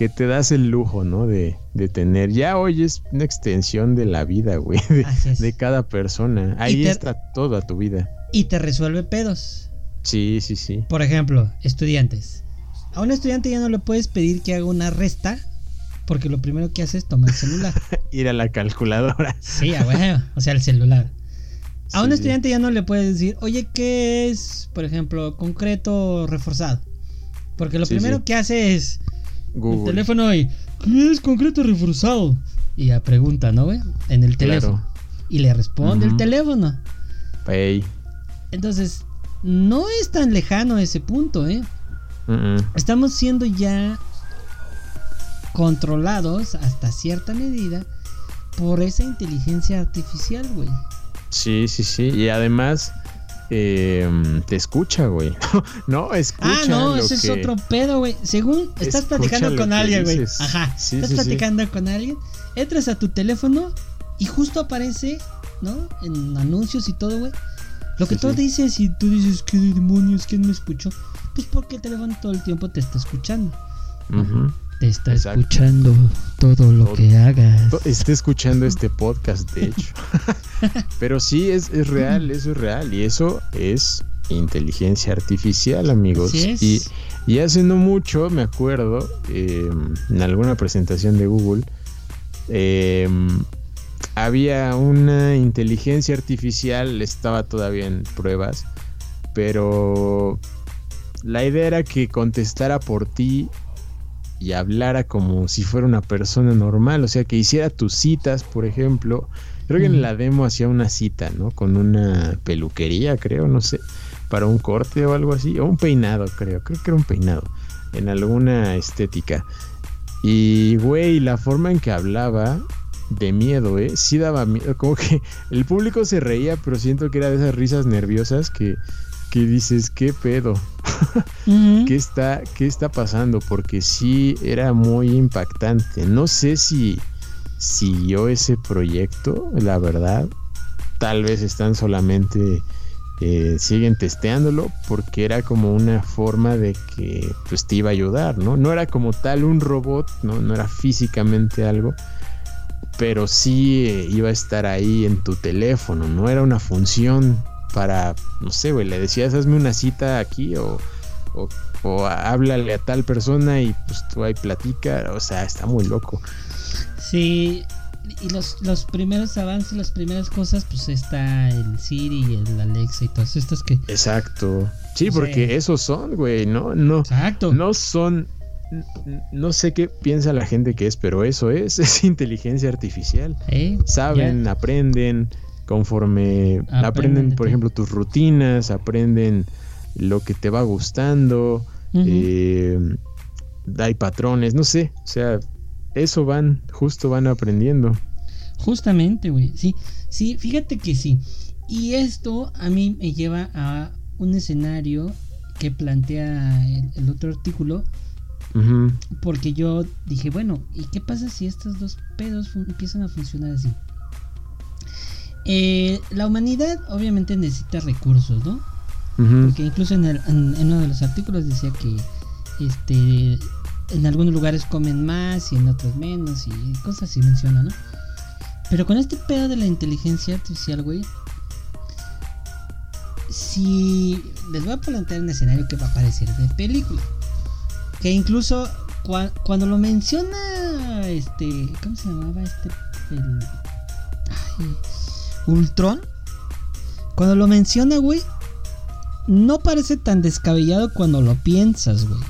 que te das el lujo, ¿no? De, de tener. Ya hoy es una extensión de la vida, güey. (laughs) De, cada persona. Ahí te- está toda tu vida. Y te resuelve pedos. Sí, sí, sí. Por ejemplo, estudiantes. A un estudiante ya no le puedes pedir que haga una resta. Porque lo primero que hace es tomar el celular. (laughs) Ir a la calculadora. Sí, a huevo, O sea, el celular. A un Sí. estudiante ya no le puedes decir, oye, ¿qué es, por ejemplo, concreto reforzado? Porque lo Sí, primero que hace es el teléfono y, ¿qué es concreto reforzado? Y ya pregunta, ¿no, güey? En el teléfono. Claro. Y le responde el teléfono. Ey. Entonces, no es tan lejano ese punto, ¿eh? Estamos siendo ya controlados hasta cierta medida por esa inteligencia artificial, güey. Sí, sí, sí. Y además em, te escucha, güey. (laughs) no, escucha. Ah, no, lo ese es otro pedo, güey. Según estás Escucha platicando con alguien, güey. Ajá. Sí, estás sí, sí. platicando con alguien, entras a tu teléfono y justo aparece, ¿no? En anuncios y todo, güey. Lo que tú dices y tú dices, ¿qué demonios? ¿Quién me escuchó? Pues porque el teléfono todo el tiempo te está escuchando. Ujú. Te está Exacto. escuchando todo lo Todo. que hagas. Está escuchando este podcast, de hecho. (laughs) Pero sí, es, es real, eso es real. Y eso es inteligencia artificial, amigos. Así es. Y, y hace no mucho, me acuerdo, em, en alguna presentación de Google, em, había una inteligencia artificial, estaba todavía en pruebas, pero la idea era que contestara por ti y hablara como si fuera una persona normal, o sea, que hiciera tus citas, por ejemplo. Creo que en la demo hacía una cita, ¿no? Con una peluquería, creo, no sé, para un corte o algo así, o un peinado, creo, creo que era un peinado, en alguna estética. Y, güey, la forma en que hablaba, de miedo, ¿eh? Sí daba miedo, como que el público se reía, pero siento que era de esas risas nerviosas que, que dices, ¿qué pedo? ¿Qué está, ¿Qué está pasando? Porque sí era muy impactante. No sé si siguió ese proyecto, la verdad. Tal vez están solamente, eh, siguen testeándolo porque era como una forma de que pues te iba a ayudar, ¿no? No era como tal un robot, no, no era físicamente algo, pero sí eh, iba a estar ahí en tu teléfono, no era una función para, no sé, güey, le decías, hazme una cita aquí o, o, o háblale a tal persona y pues tú ahí platica, o sea, está muy loco. Sí, y los, los primeros avances, las primeras cosas, pues está el Siri y el Alexa y todas estas que... Exacto. Sí, porque esos son, güey, no, no, Exacto. no son, no sé qué piensa la gente que es, pero eso es, (laughs) es inteligencia artificial. ¿Eh? Saben, aprenden conforme Aprenden aprenden, de por ejemplo, tus rutinas, aprenden lo que te va gustando, eh, hay patrones, no sé, o sea, eso van, justo van aprendiendo. Justamente, güey. Sí, sí, fíjate que sí. Y esto a mí me lleva a un escenario que plantea el, el otro artículo. Porque yo dije, bueno, ¿y qué pasa si estos dos pedos empiezan a funcionar así? Eh, la humanidad obviamente necesita recursos, ¿no? Porque incluso en, el- en- en uno de los artículos decía que este en algunos lugares comen más y en otros menos y cosas así menciona, ¿no? Pero con este pedo de la inteligencia artificial, güey. Si les voy a plantear un escenario que va a parecer de película. Que incluso cua- cuando lo menciona este. ¿Cómo se llamaba este? El, ay, Ultron. Cuando lo menciona, güey. No parece tan descabellado cuando lo piensas, güey.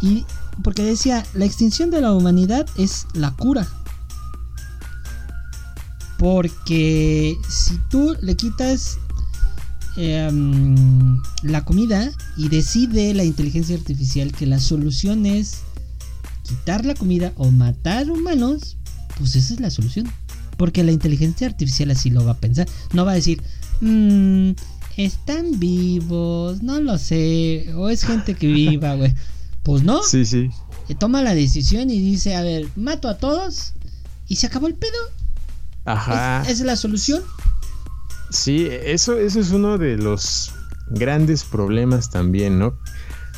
Y porque decía, la extinción de la humanidad es la cura. Porque si tú le quitas em, la comida y decide la inteligencia artificial que la solución es quitar la comida o matar humanos, pues esa es la solución. Porque la inteligencia artificial así lo va a pensar. No va a decir, "Mm, están vivos, no lo sé, o es gente que viva, güey. Pues no, Sí, sí. eh, toma la decisión y dice, a ver, mato a todos y se acabó el pedo. Ajá. Es- es la solución. Sí, eso, eso es uno de los grandes problemas también, ¿no?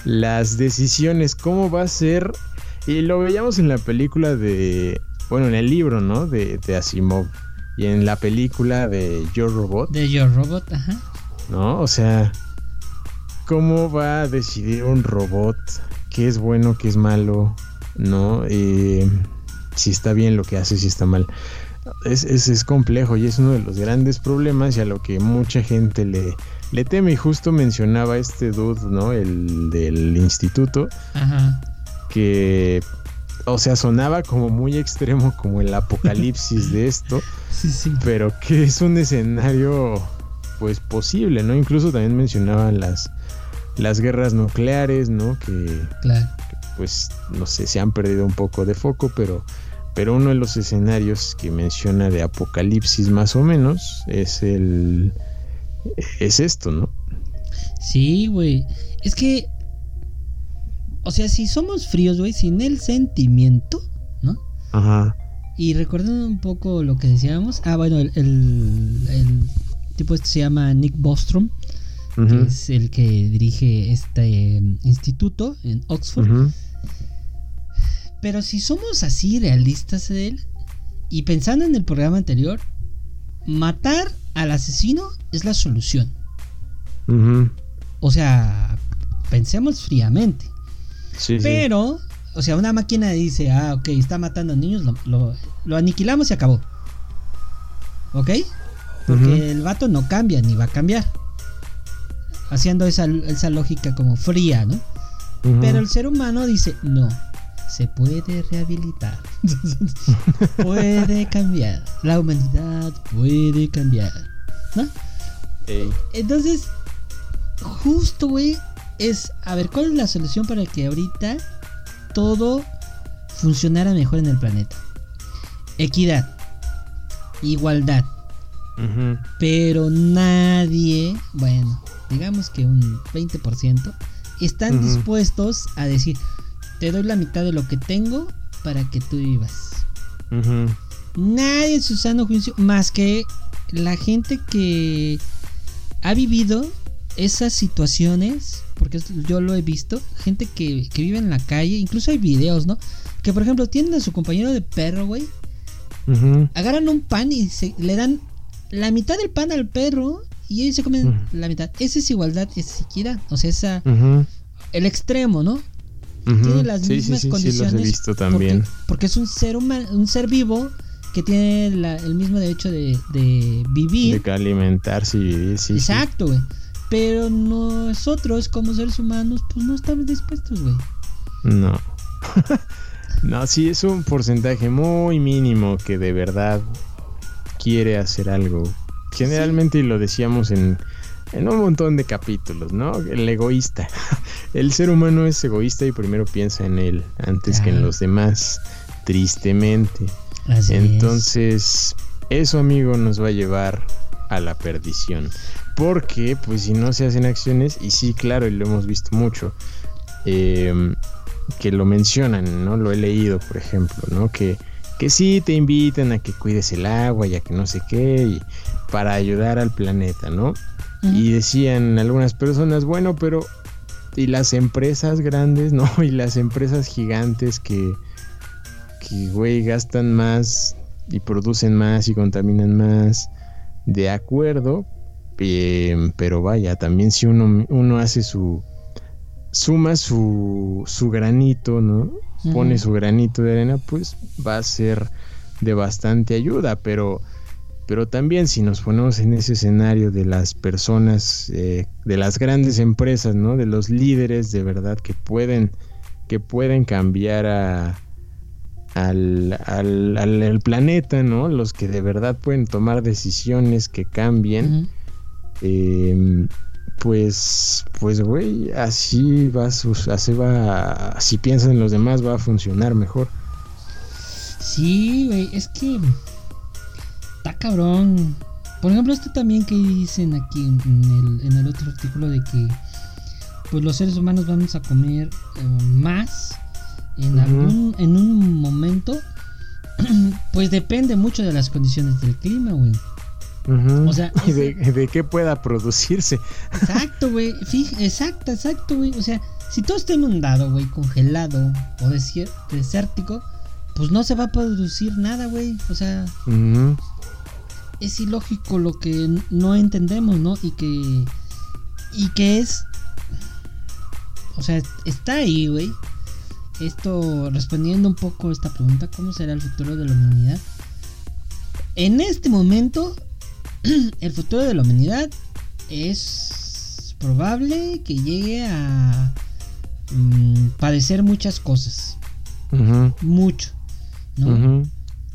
Las decisiones, cómo va a ser. Y lo veíamos en la película de. Bueno, en el libro, ¿no? De, de Asimov. Y en la película de Yo Robot, De Your Robot, ajá. ¿no? O sea, ¿cómo va a decidir un robot qué es bueno, qué es malo, ¿no? Eh, si está bien lo que hace, si está mal. Es, es, es complejo y es uno de los grandes problemas y a lo que mucha gente le, le teme. Y justo mencionaba este dude, ¿no? El del instituto, Ajá. que, o sea, sonaba como muy extremo, como el apocalipsis de esto, (laughs) Sí, sí. pero que es un escenario, pues, posible, ¿no? Incluso también mencionaban las, las guerras nucleares, ¿no? Que, Claro. pues no sé, se han perdido un poco de foco, pero, pero uno de los escenarios que menciona de apocalipsis más o menos es el es esto, ¿no? Sí, güey. Es que. O sea, si somos fríos, güey, sin el sentimiento, ¿no? Ajá. Y recordando un poco lo que decíamos. Ah, bueno, el, el, el tipo este se llama Nick Bostrom, que es el que dirige este eh, instituto en Oxford. Pero si somos así realistas de él, y pensando en el programa anterior, matar al asesino es la solución. ujú. O sea, pensemos fríamente. Sí, sí. Pero, o sea, una máquina dice, ah, ok, está matando a niños, lo, lo- lo aniquilamos y acabó. ¿Ok? Porque el vato no cambia, ni va a cambiar. Haciendo esa, esa lógica como fría, ¿no? Pero el ser humano dice, no, se puede rehabilitar. (laughs) puede cambiar. La humanidad puede cambiar. ¿No? Ey, Entonces, justo, güey, es, a ver, ¿cuál es la solución para que ahorita todo funcionara mejor en el planeta? Equidad, igualdad, pero nadie, bueno, digamos que un 20%, están dispuestos a decir, te doy la mitad de lo que tengo para que tú vivas. Nadie en su sano juicio, más que la gente que ha vivido esas situaciones, porque yo lo he visto, gente que, que vive en la calle, incluso hay videos, ¿no? Que por ejemplo tienen a su compañero de perro, güey, agarran un pan y se, le dan la mitad del pan al perro y ellos se comen la mitad. Esa es igualdad, es equidad, o sea, esa, el extremo, ¿no? Tiene las sí, sí, mismas sí, sí, condiciones. los he visto porque- también. Porque, es un ser humano, un ser vivo que tiene la- el mismo derecho de, de vivir. De que alimentarse y vivir, sí. sí. Exacto, güey. Pero nosotros, como seres humanos, pues no estamos dispuestos, güey. No. (laughs) no, sí, es un porcentaje muy mínimo que de verdad quiere hacer algo. Generalmente, y lo decíamos en, en un montón de capítulos, ¿no? El egoísta. (laughs) El ser humano es egoísta y primero piensa en él antes que en los demás, tristemente. Así Entonces, eso, amigo, nos va a llevar a la perdición. Porque, pues, si no se hacen acciones, y sí, claro, y lo hemos visto mucho, eh, que lo mencionan, ¿no? Lo he leído, por ejemplo, ¿no? Que, que sí te invitan a que cuides el agua y a que no sé qué, y- para ayudar al planeta, ¿no? Y decían algunas personas, bueno, pero y las empresas grandes, (laughs) ¿no? Y las empresas gigantes que, que güey, gastan más y producen más y contaminan más, de acuerdo, eh, pero vaya, también si uno, uno hace su, suma su, su granito, ¿no? Pone su granito de arena, pues va a ser de bastante ayuda, pero pero también si nos ponemos en ese escenario de las personas, eh, de las grandes empresas, ¿no? De los líderes de verdad que pueden, que pueden cambiar a, al, al- al- al planeta, ¿no? Los que de verdad pueden tomar decisiones que cambien. Eh, pues, pues, güey, así va, así va, si piensan los demás va a funcionar mejor. Sí, güey, es que está cabrón. Por ejemplo, esto también que dicen aquí en el, en el otro artículo de que pues los seres humanos vamos a comer eh, más en algún en un momento (clears throat) pues depende mucho de las condiciones del clima, güey. Ujú. O sea, (laughs) y de, de qué pueda producirse. Exacto, güey. Exacto, exacto, güey. O sea, si todo está inundado, güey, congelado o desértico, pues no se va a producir nada, güey. O sea, es ilógico lo que no entendemos, ¿no? Y que. Y que es. O sea, está ahí, güey. Esto, respondiendo un poco a esta pregunta, ¿cómo será el futuro de la humanidad? En este momento, (clears throat) el futuro de la humanidad es probable que llegue a mm, padecer muchas cosas. Mucho. ¿no?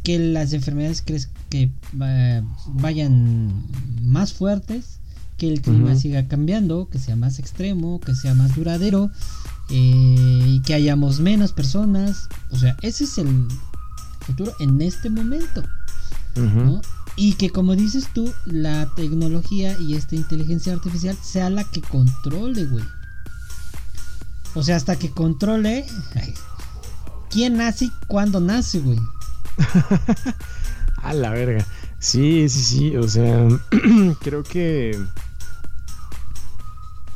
Que las enfermedades crees que eh, vayan más fuertes, que el clima siga cambiando, que sea más extremo, que sea más duradero eh, y que hayamos menos personas. O sea, ese es el futuro en este momento. ¿no? Y que como dices tú, la tecnología y esta inteligencia artificial sea la que controle, güey. O sea, hasta que controle quién nace y cuándo nace, güey. (laughs) A la verga. Sí, sí, sí. O sea, (clears throat) creo que.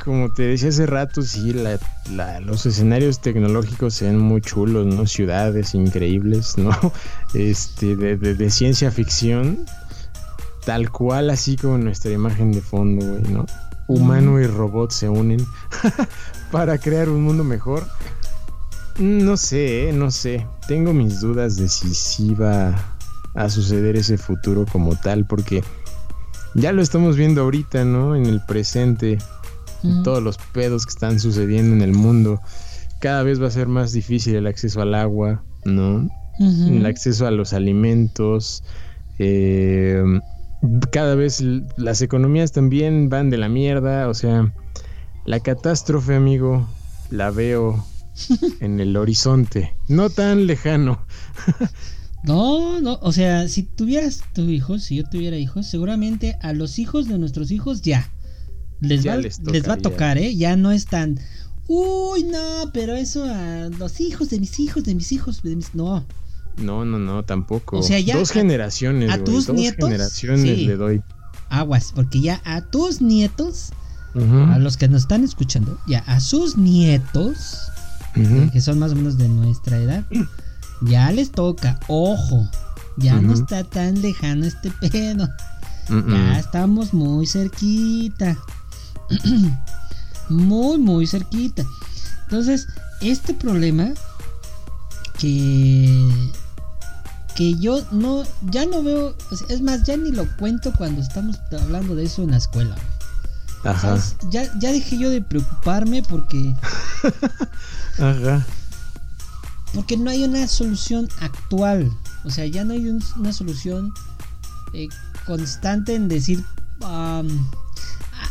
Como te decía hace rato, sí, la- la- los escenarios tecnológicos se muy chulos, ¿no? Ciudades increíbles, ¿no? (laughs) Este, de- de ciencia ficción. Tal cual, así como nuestra imagen de fondo, güey, ¿no? Humano y robot se unen (laughs) para crear un mundo mejor. No sé, eh, no sé. Tengo mis dudas de si sí va a suceder ese futuro como tal, porque ya lo estamos viendo ahorita, ¿no? En el presente, todos los pedos que están sucediendo en el mundo. Cada vez va a ser más difícil el acceso al agua, ¿no? El acceso a los alimentos. eh, cada vez las economías también van de la mierda. O sea, la catástrofe, amigo, la veo (laughs) en el horizonte. No tan lejano. No, no, o sea, si tuvieras tu hijos, si yo tuviera hijos, seguramente a los hijos de nuestros hijos ya les, Ya va, les les va a tocar, ¿eh? Ya no es tan, uy, no, pero eso a los hijos de mis hijos, de mis hijos, de mis... No, No, no, no, tampoco. O sea, ya dos a- generaciones. a tus dos nietos, generaciones sí. le doy. aguas, porque ya a tus nietos, a los que nos están escuchando, ya a sus nietos, que son más o menos de nuestra edad, ya les toca, ojo, ya no está tan lejano este pedo. Ya estamos muy cerquita. (clears throat) muy, muy cerquita. Entonces, este problema que que yo no ya no veo, es más, ya ni lo cuento cuando estamos hablando de eso en la escuela. Ajá. Ya, ya dejé yo de preocuparme porque (laughs) Ajá. porque no hay una solución actual. O sea, ya no hay un- una solución eh, constante en decir. a-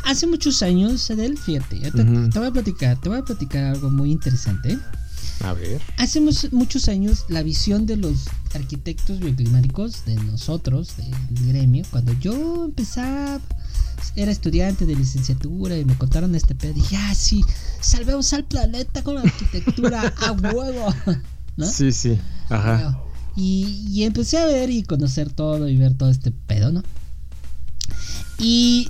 hace muchos años, Adel, fíjate, te, te voy a platicar, te voy a platicar algo muy interesante. A ver. Hace muchos años, la visión de los arquitectos bioclimáticos, de nosotros, del gremio, cuando yo empezaba, era estudiante de licenciatura y me contaron este pedo, dije, ah, sí, salvemos al planeta con la arquitectura, a (laughs) huevo, ¿no? Sí, sí. Ajá. Y, y empecé a ver y conocer todo y ver todo este pedo, ¿no? Y,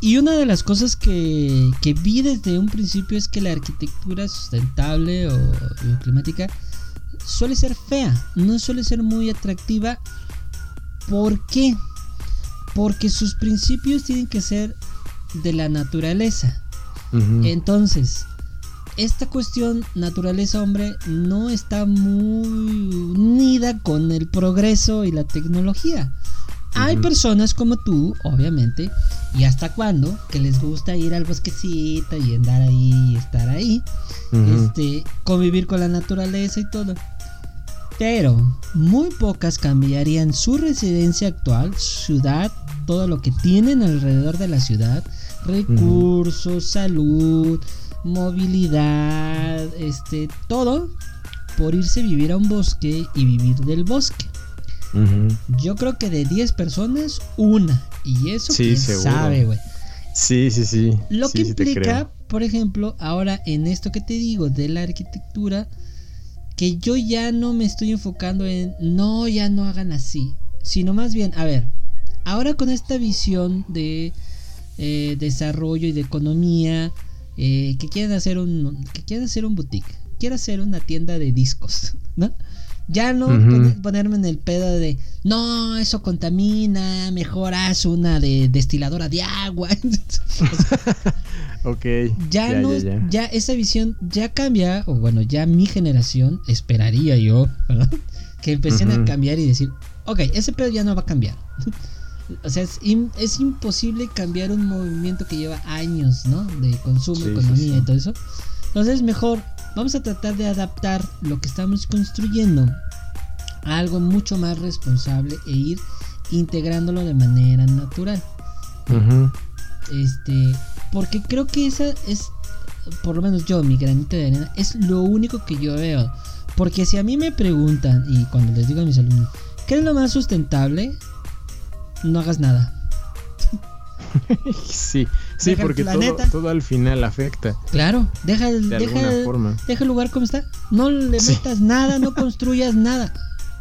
y una de las cosas que, que vi desde un principio es que la arquitectura sustentable o bioclimática suele ser fea, no suele ser muy atractiva. ¿Por qué? Porque sus principios tienen que ser de la naturaleza. Entonces, esta cuestión naturaleza-hombre no está muy unida con el progreso y la tecnología. Hay personas como tú, obviamente, y hasta cuándo, que les gusta ir al bosquecito y andar ahí y estar ahí, este, convivir con la naturaleza y todo. Pero muy pocas cambiarían su residencia actual, ciudad, todo lo que tienen alrededor de la ciudad, recursos, salud, movilidad, este, todo por irse a vivir a un bosque y vivir del bosque. Yo creo que de 10 personas, una. Y eso Sí, quién seguro. sabe, güey. Sí, sí, sí. Lo Sí, que implica, por ejemplo, ahora en esto que te digo de la arquitectura, que yo ya no me estoy enfocando en no, ya no hagan así, sino más bien, a ver, ahora con esta visión de eh, desarrollo y de economía, eh, que quieren hacer un, que quieren hacer un boutique, quieren hacer una tienda de discos, (laughs) ¿no? Ya no Ujú. pone- ponerme en el pedo de no, eso contamina, mejor haz una de destiladora de agua. (laughs) Ok. ya, no, ya, ya. ya esa visión ya cambia, o bueno, ya mi generación, esperaría yo, ¿verdad? Que empiecen a cambiar y decir, ok, ese pedo ya no va a cambiar. (laughs) o sea, es, es imposible cambiar un movimiento que lleva años, ¿no? De consumo, Sí, sí, economía sí. y todo eso. Entonces, mejor vamos a tratar de adaptar lo que estamos construyendo a algo mucho más responsable e ir integrándolo de manera natural. Este, porque creo que esa es, por lo menos yo, mi granito de arena, es lo único que yo veo. Porque si a mí me preguntan, y cuando les digo a mis alumnos, ¿qué es lo más sustentable? No hagas nada. (laughs) Sí, sí, Deja porque todo, planeta. todo al final afecta Claro, deja el, de deja, el- forma. deja el lugar como está. No le Sí. metas nada, no (laughs) construyas nada.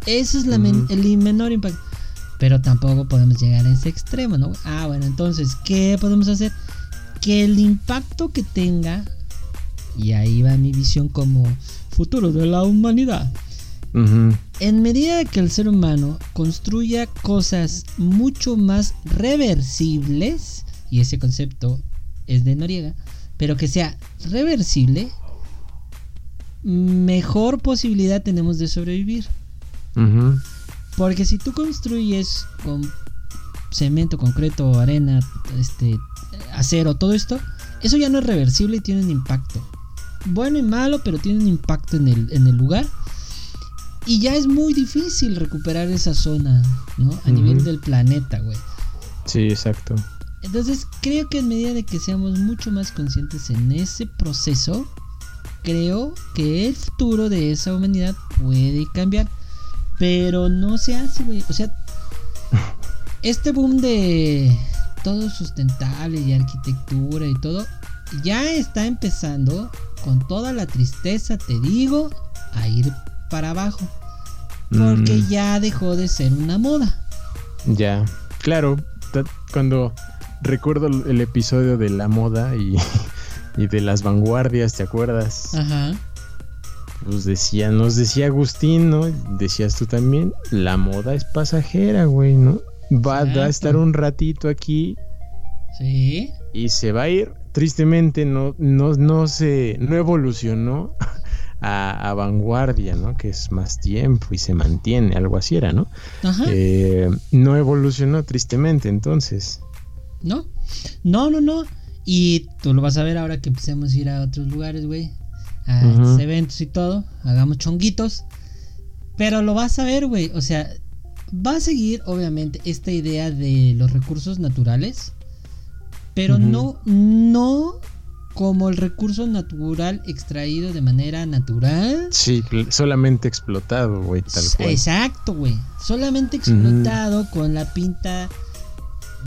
Ese es la men- el menor impacto. Pero tampoco podemos llegar a ese extremo, ¿no? Ah, bueno, entonces, ¿qué podemos hacer? Que el impacto que tenga, y ahí va mi visión como futuro de la humanidad, en medida que el ser humano construya cosas mucho más reversibles, y ese concepto es de Noriega, pero que sea reversible, mejor posibilidad tenemos de sobrevivir. Porque si tú construyes con cemento, concreto, arena, este, acero, todo esto, eso ya no es reversible y tiene un impacto. Bueno y malo, pero tiene un impacto en el, en el lugar. Y ya es muy difícil recuperar esa zona, ¿no? A nivel del planeta, güey. Sí, exacto. Entonces creo que en medida de que seamos mucho más conscientes en ese proceso, creo que el futuro de esa humanidad puede cambiar. Pero no se hace, güey. O sea, (laughs) este boom de todo sustentable y arquitectura y todo, ya está empezando con toda la tristeza, te digo, a ir para abajo. Porque Mm, ya dejó de ser una moda. ya. Claro, cuando recuerdo el episodio de la moda y, (laughs) y de las vanguardias, ¿te acuerdas? Ajá. Pues decía, nos decía Agustín, ¿no? Decías tú también, la moda es pasajera, güey, ¿no? Va, va a estar un ratito aquí Sí. y se va a ir. Tristemente no, no, no se, no evolucionó (laughs) a, a vanguardia, ¿no? Que es más tiempo y se mantiene, algo así era, ¿no? Ajá. Eh, no evolucionó tristemente, entonces. ¿No? No, no, no. Y tú lo vas a ver ahora que empecemos a ir a otros lugares, güey. A estos eventos y todo. Hagamos chonguitos. Pero lo vas a ver, güey. O sea, va a seguir, obviamente, esta idea de los recursos naturales. Pero no, no como el recurso natural extraído de manera natural. Sí, solamente explotado, güey, tal cual. Exacto, güey. Solamente explotado con la pinta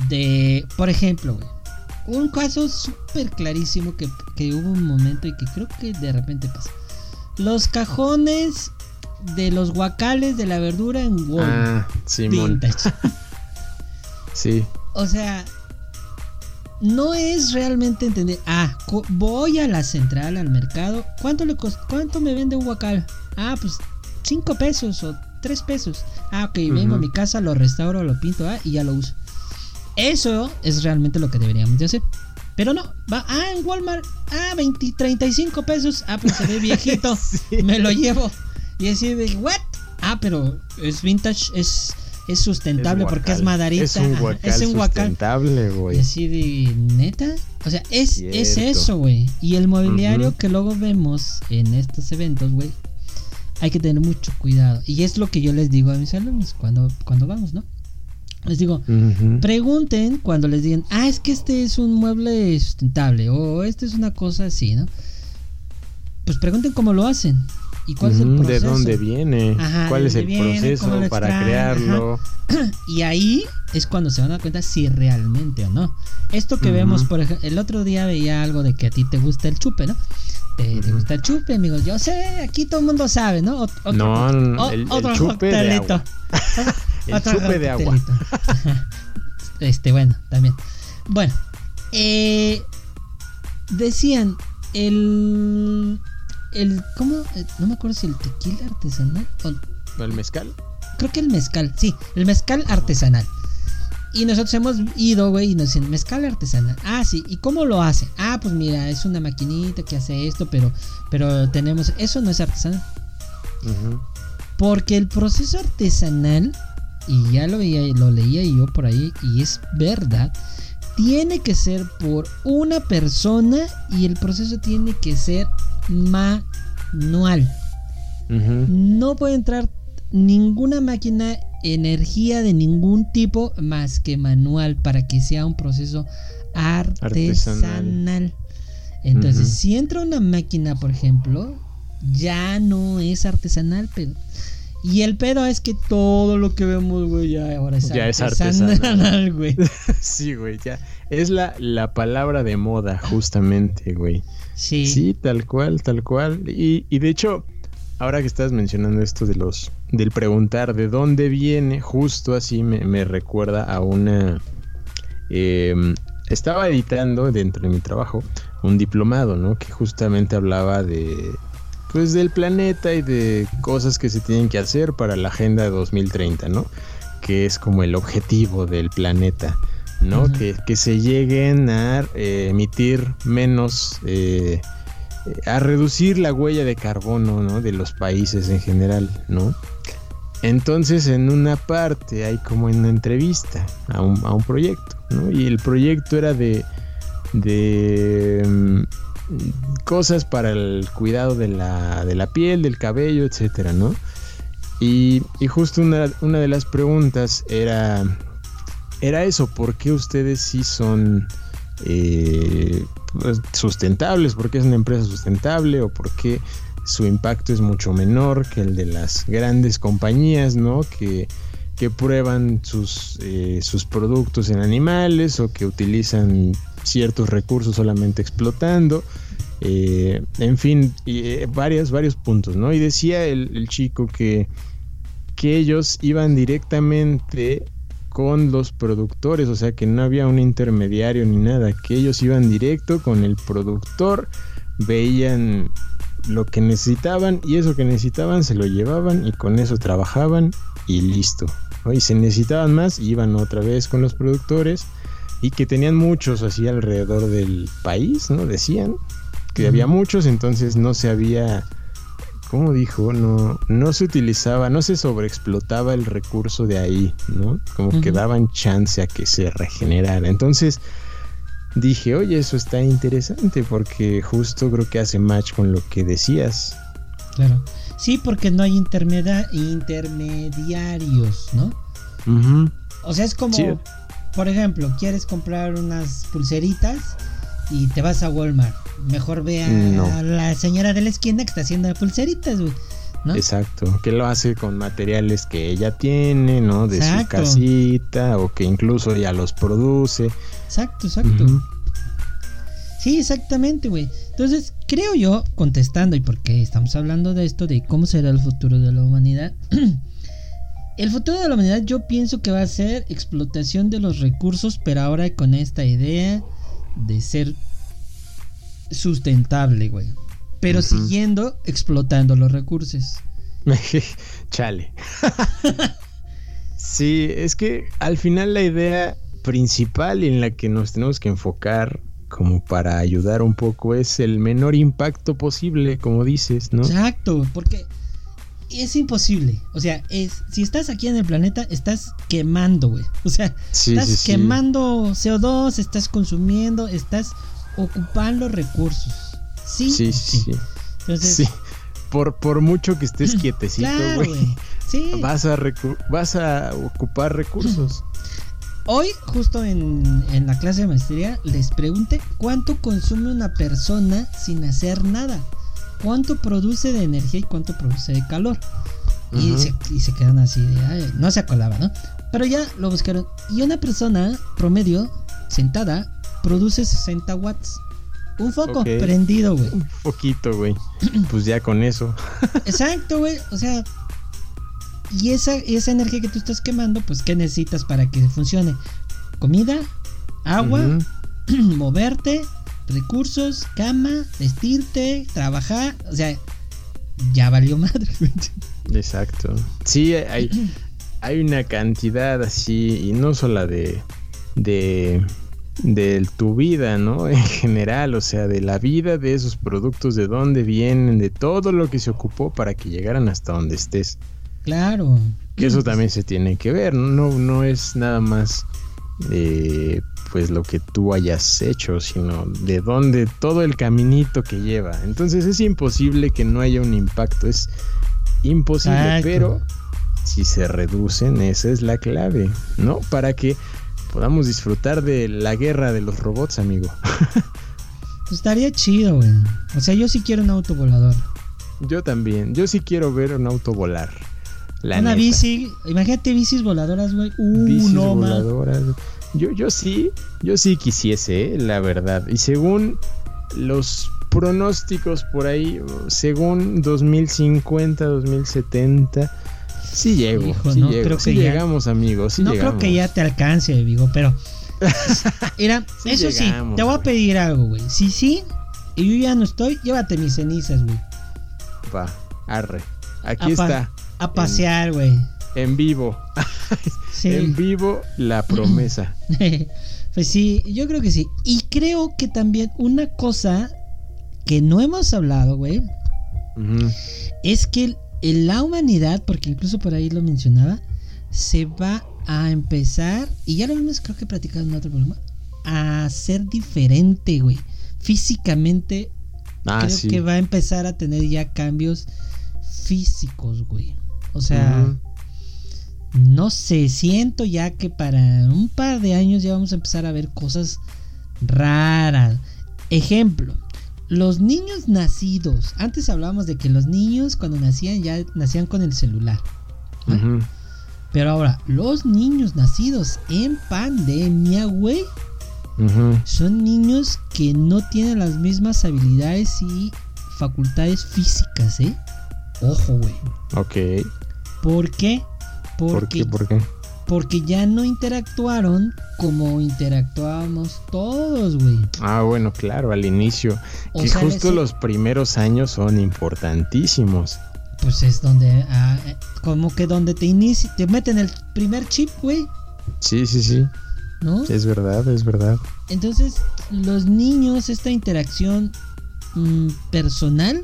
de, por ejemplo, güey. Un caso súper clarísimo que, que hubo un momento y que creo que de repente pasa. Los cajones de los guacales de la verdura en Walmart. Ah, Simón. (laughs) Sí. O sea, no es realmente entender, ah, voy a la central, al mercado, ¿cuánto, le ¿cuánto me vende un guacal? Ah, pues 5 pesos o 3 pesos. Ah, ok, vengo a mi casa, lo restauro, lo pinto ah, y ya lo uso. Eso es realmente lo que deberíamos de hacer. Pero no, va, ah, en Walmart, ah, 20, 35 pesos, ah, pues se ve (laughs) viejito, Sí. me lo llevo. Y así de, ¿what? Ah, pero es vintage, es, es sustentable porque es madarita. Es un guacal es un guacal. sustentable, Y güey. así de, ¿neta? O sea, es, es eso, güey. Y el mobiliario que luego vemos en estos eventos, güey, hay que tener mucho cuidado. Y es lo que yo les digo a mis alumnos cuando, cuando vamos, ¿no? Les digo, pregunten cuando les digan, ah, es que este es un mueble sustentable o este es una cosa así, ¿no? Pues pregunten cómo lo hacen y cuál es el proceso. ¿De dónde viene? Ajá, ¿Cuál es el viene, proceso para extraen, crearlo? (clears throat) Y ahí es cuando se van a dar cuenta si realmente o no. Esto que vemos, por ejemplo, el otro día veía algo de que a ti te gusta el chupe, ¿no? Te, gusta el chupe, amigos. Yo sé, aquí todo el mundo sabe, ¿no? Ot- otro- No, o- el- chupe de coctelito. agua. (laughs) El chupe de agua. (laughs) Este, bueno, también. Bueno, eh, decían el. El, ¿Cómo? Eh, No me acuerdo si el tequila artesanal o ¿No el mezcal? creo que el mezcal, sí, el mezcal artesanal. Y nosotros hemos ido, güey, y nos dicen, mezcal artesanal. Ah, sí, ¿y cómo lo hace? Ah, pues mira, es una maquinita que hace esto, pero, pero tenemos, eso no es artesanal. Porque el proceso artesanal, y ya lo veía, lo leía yo por ahí, y es verdad, tiene que ser por una persona y el proceso tiene que ser manual. No puede entrar ninguna máquina, energía de ningún tipo más que manual para que sea un proceso artesanal. Entonces, si entra una máquina, por ejemplo, ya no es artesanal, pero... Y el pedo es que todo lo que vemos, güey, ya ahora es Ya es artesanal, artesanal. (laughs) güey. (laughs) Sí, güey, ya. Es la, la palabra de moda, justamente, güey. Sí. Sí, tal cual, tal cual. Y, y de hecho, ahora que estás mencionando esto de los, del preguntar de dónde viene, justo así me, me recuerda a una. em, estaba editando dentro de mi trabajo un diplomado, ¿no? Que justamente hablaba de. Pues del planeta y de cosas que se tienen que hacer para la agenda de 2030, ¿no? Que es como el objetivo del planeta. ¿no? Que, que se lleguen a eh, emitir menos, eh, eh, a reducir la huella de carbono, ¿no? De los países en general, ¿no? Entonces en una parte hay como en una entrevista a un, a un proyecto, ¿no? Y el proyecto era de, de mm, cosas para el cuidado de la, de la piel, del cabello, etcétera, ¿no? Y, y justo una, una de las preguntas era, era eso, ¿por qué ustedes sí son eh, pues, sustentables? ¿Por qué es una empresa sustentable? ¿O por qué su impacto es mucho menor que el de las grandes compañías, ¿no? Que, que prueban sus, eh, sus productos en animales o que utilizan ciertos recursos solamente explotando. Eh, en fin, eh, varios, varios puntos, ¿no? Y decía el, el chico que, que ellos iban directamente con los productores, o sea que no había un intermediario ni nada, que ellos iban directo con el productor, veían lo que necesitaban y eso que necesitaban se lo llevaban y con eso trabajaban y listo. Y se necesitaban más, iban otra vez con los productores y que tenían muchos así alrededor del país, ¿no? Decían que había muchos, entonces no se había, ¿cómo dijo? No, no se utilizaba, no se sobreexplotaba el recurso de ahí, ¿no? Como que daban chance a que se regenerara. Entonces dije, oye, eso está interesante porque justo creo que hace match con lo que decías. Claro. Sí, porque no hay intermedia- intermediarios, ¿no? O sea, es como, Sí. por ejemplo, quieres comprar unas pulseritas y te vas a Walmart. Mejor ve a No. la señora de la esquina que está haciendo pulseritas, güey. ¿no? Exacto, que lo hace con materiales que ella tiene, ¿no? De su casita o que incluso ella los produce. Exacto, exacto. Sí, exactamente, güey. Entonces, creo yo, contestando, y porque estamos hablando de esto, de cómo será el futuro de la humanidad. (clears throat) el futuro de la humanidad yo pienso que va a ser explotación de los recursos, pero ahora con esta idea de ser sustentable, güey. Pero siguiendo explotando los recursos. (laughs) Chale. (laughs) sí, es que al final la idea principal en la que nos tenemos que enfocar como para ayudar un poco es el menor impacto posible, como dices, ¿no? Exacto, porque es imposible. O sea, es si estás aquí en el planeta, estás quemando, güey. O sea, Sí, estás sí, sí. quemando CO2, estás consumiendo, estás ocupando recursos. Sí, Sí, sí. Entonces. Por, por mucho que estés (clears throat) quietecito, claro, güey. Sí. Vas a, vas a ocupar recursos. (clears throat) Hoy, justo en, en la clase de maestría, les pregunté cuánto consume una persona sin hacer nada. Cuánto produce de energía y cuánto produce de calor. Y, se, y se quedan así de, "Ay", no se acordaba, ¿no? Pero ya lo buscaron. Y una persona promedio, sentada, produce 60 watts. Un foco prendido, güey. Un poquito, güey. Pues ya con eso. Exacto, güey. O sea, y esa, esa energía que tú estás quemando, pues, ¿qué necesitas para que funcione? Comida, agua, (clears throat) moverte, recursos, cama, vestirte, trabajar. O sea, ya valió madre. Exacto. Sí, hay, hay una cantidad así, y no solo de, de, de tu vida, ¿no? (laughs) En general, o sea, de la vida de esos productos, de dónde vienen, de todo lo que se ocupó para que llegaran hasta donde estés. Claro. Que eso también se tiene que ver, no, no, es nada más eh, pues lo que tú hayas hecho, sino de dónde todo el caminito que lleva. Entonces es imposible que no haya un impacto, es imposible, Exacto. pero si se reducen, esa es la clave, ¿no? Para que podamos disfrutar de la guerra de los robots, amigo. Pues estaría chido, güey. O sea, yo sí quiero un auto volador. Yo también, yo sí quiero ver un auto volar. La Una neta. bici. Imagínate bicis voladoras, güey. Uh, bicis no, man. voladoras. Yo, yo sí, yo sí quisiese, eh, la verdad. Y según los pronósticos por ahí, según 2050, 2070, sí llego. Hijo, sí no, llego, creo sí que ya- llegamos, amigos. Sí no llegamos. creo que ya te alcance, Vigo, pero. (laughs) Mira, Sí eso llegamos, sí, te voy a pedir algo, güey. Si sí, y yo ya no estoy, llévate mis cenizas, güey. Va, arre. Aquí Apa- está, A pasear, güey. en vivo. (laughs) Sí. En vivo, la (laughs) promesa. pues sí, yo creo que sí. Y creo que también una cosa que no hemos hablado, güey, Ujú. es que la humanidad, porque incluso por ahí lo mencionaba, se va a empezar, y ya lo hemos creo que platicado en otro programa, a ser diferente, güey. Físicamente, Ah, creo sí. que va a empezar a tener ya cambios físicos, güey. O sea, no sé, siento ya que para un par de años ya vamos a empezar a ver cosas raras. Ejemplo, los niños nacidos. Antes hablábamos de que los niños cuando nacían ya nacían con el celular. Ujú. Pero ahora, los niños nacidos en pandemia, güey, Ujú. son niños que no tienen las mismas habilidades y facultades físicas, ¿eh? Ojo, güey. Ok. ¿Por qué? ¿Por Porque qué? ¿Por qué? Porque ya no interactuaron como interactuábamos todos, güey. Ah, bueno, claro, al inicio. O que justo ese- los primeros años son importantísimos. Pues es donde, ah, eh, como que donde te inici te meten el primer chip, güey, Sí, sí, sí. ¿no? Es verdad, es verdad. Entonces, los niños, esta interacción mm, personal,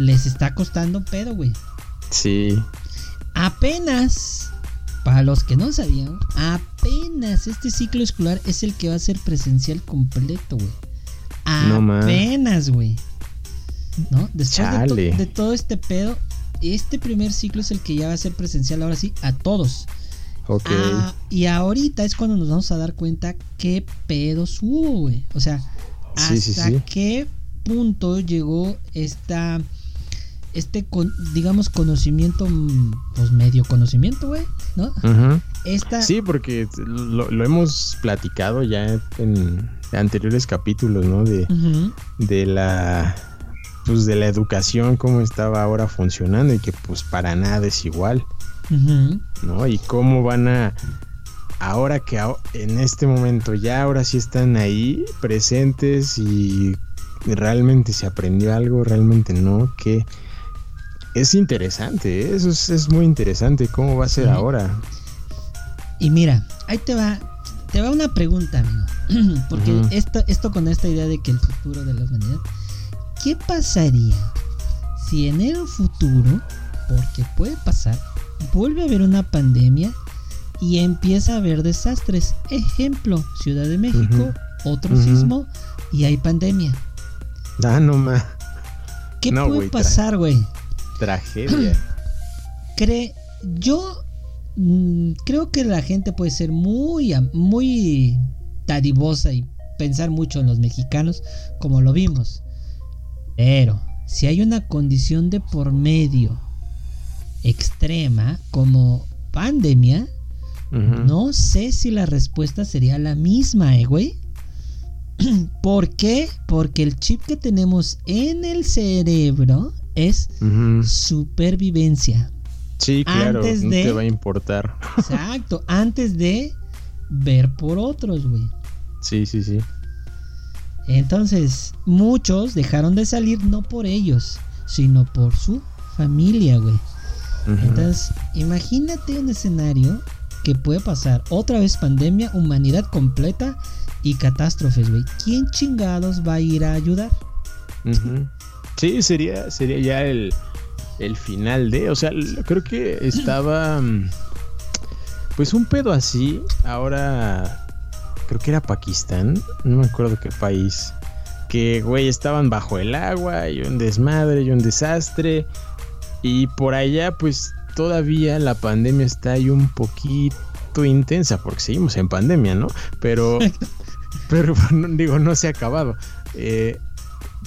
les está costando pedo, güey. Sí. Apenas, para los que no sabían, apenas este ciclo escolar es el que va a ser presencial completo, güey. Apenas, güey. ¿No? Después de, to- de todo este pedo, este primer ciclo es el que ya va a ser presencial ahora sí a todos. Ok. Ah, y ahorita es cuando nos vamos a dar cuenta qué pedos hubo, güey. O sea, hasta Sí, sí, sí. qué punto llegó esta este con, digamos conocimiento mm, pues medio conocimiento, güey, ¿no? Ujú. Esta Sí, porque lo, lo hemos platicado ya en anteriores capítulos, ¿no? De, de la pues de la educación cómo estaba ahora funcionando y que pues para nada es igual. ¿no? Y cómo van a ahora que en este momento ya ahora sí están ahí presentes y realmente se aprendió algo, realmente no, que es interesante, ¿eh? eso es, es muy interesante, ¿cómo va a ser Sí. ahora? Y mira, ahí te va, te va una pregunta, amigo. (clears throat) Porque esto, esto con esta idea de que el futuro de la humanidad, ¿qué pasaría si en el futuro, porque puede pasar, vuelve a haber una pandemia y empieza a haber desastres? Ejemplo, Ciudad de México, otro sismo y hay pandemia. Ah, no más, ¿Qué No, puede pasar, güey? Tragedia. (clears throat) cree yo mm, creo que la gente puede ser muy muy y pensar mucho en los mexicanos como lo vimos pero si hay una condición de por medio extrema como pandemia no sé si la respuesta sería la misma eh güey (clears throat) ¿Por qué? Porque el chip que tenemos en el cerebro es supervivencia. Sí, claro, Antes no de- te va a importar. Exacto, antes de ver por otros, güey. Sí, sí, sí. Entonces, muchos dejaron de salir no por ellos, sino por su familia, güey. Entonces, imagínate un escenario que puede pasar otra vez pandemia, humanidad completa y catástrofes, güey. ¿Quién chingados va a ir a ayudar? Sí, sería, sería ya el, el final de. O sea, creo que estaba. mm, Pues un pedo así. Ahora. Creo que era Pakistán. No me acuerdo qué país. Que, güey, estaban bajo el agua. Y un desmadre y un desastre. Y por allá, pues todavía la pandemia está ahí un poquito intensa. Porque seguimos en pandemia, ¿no? Pero. (laughs) Pero (laughs) digo, no se ha acabado. Eh,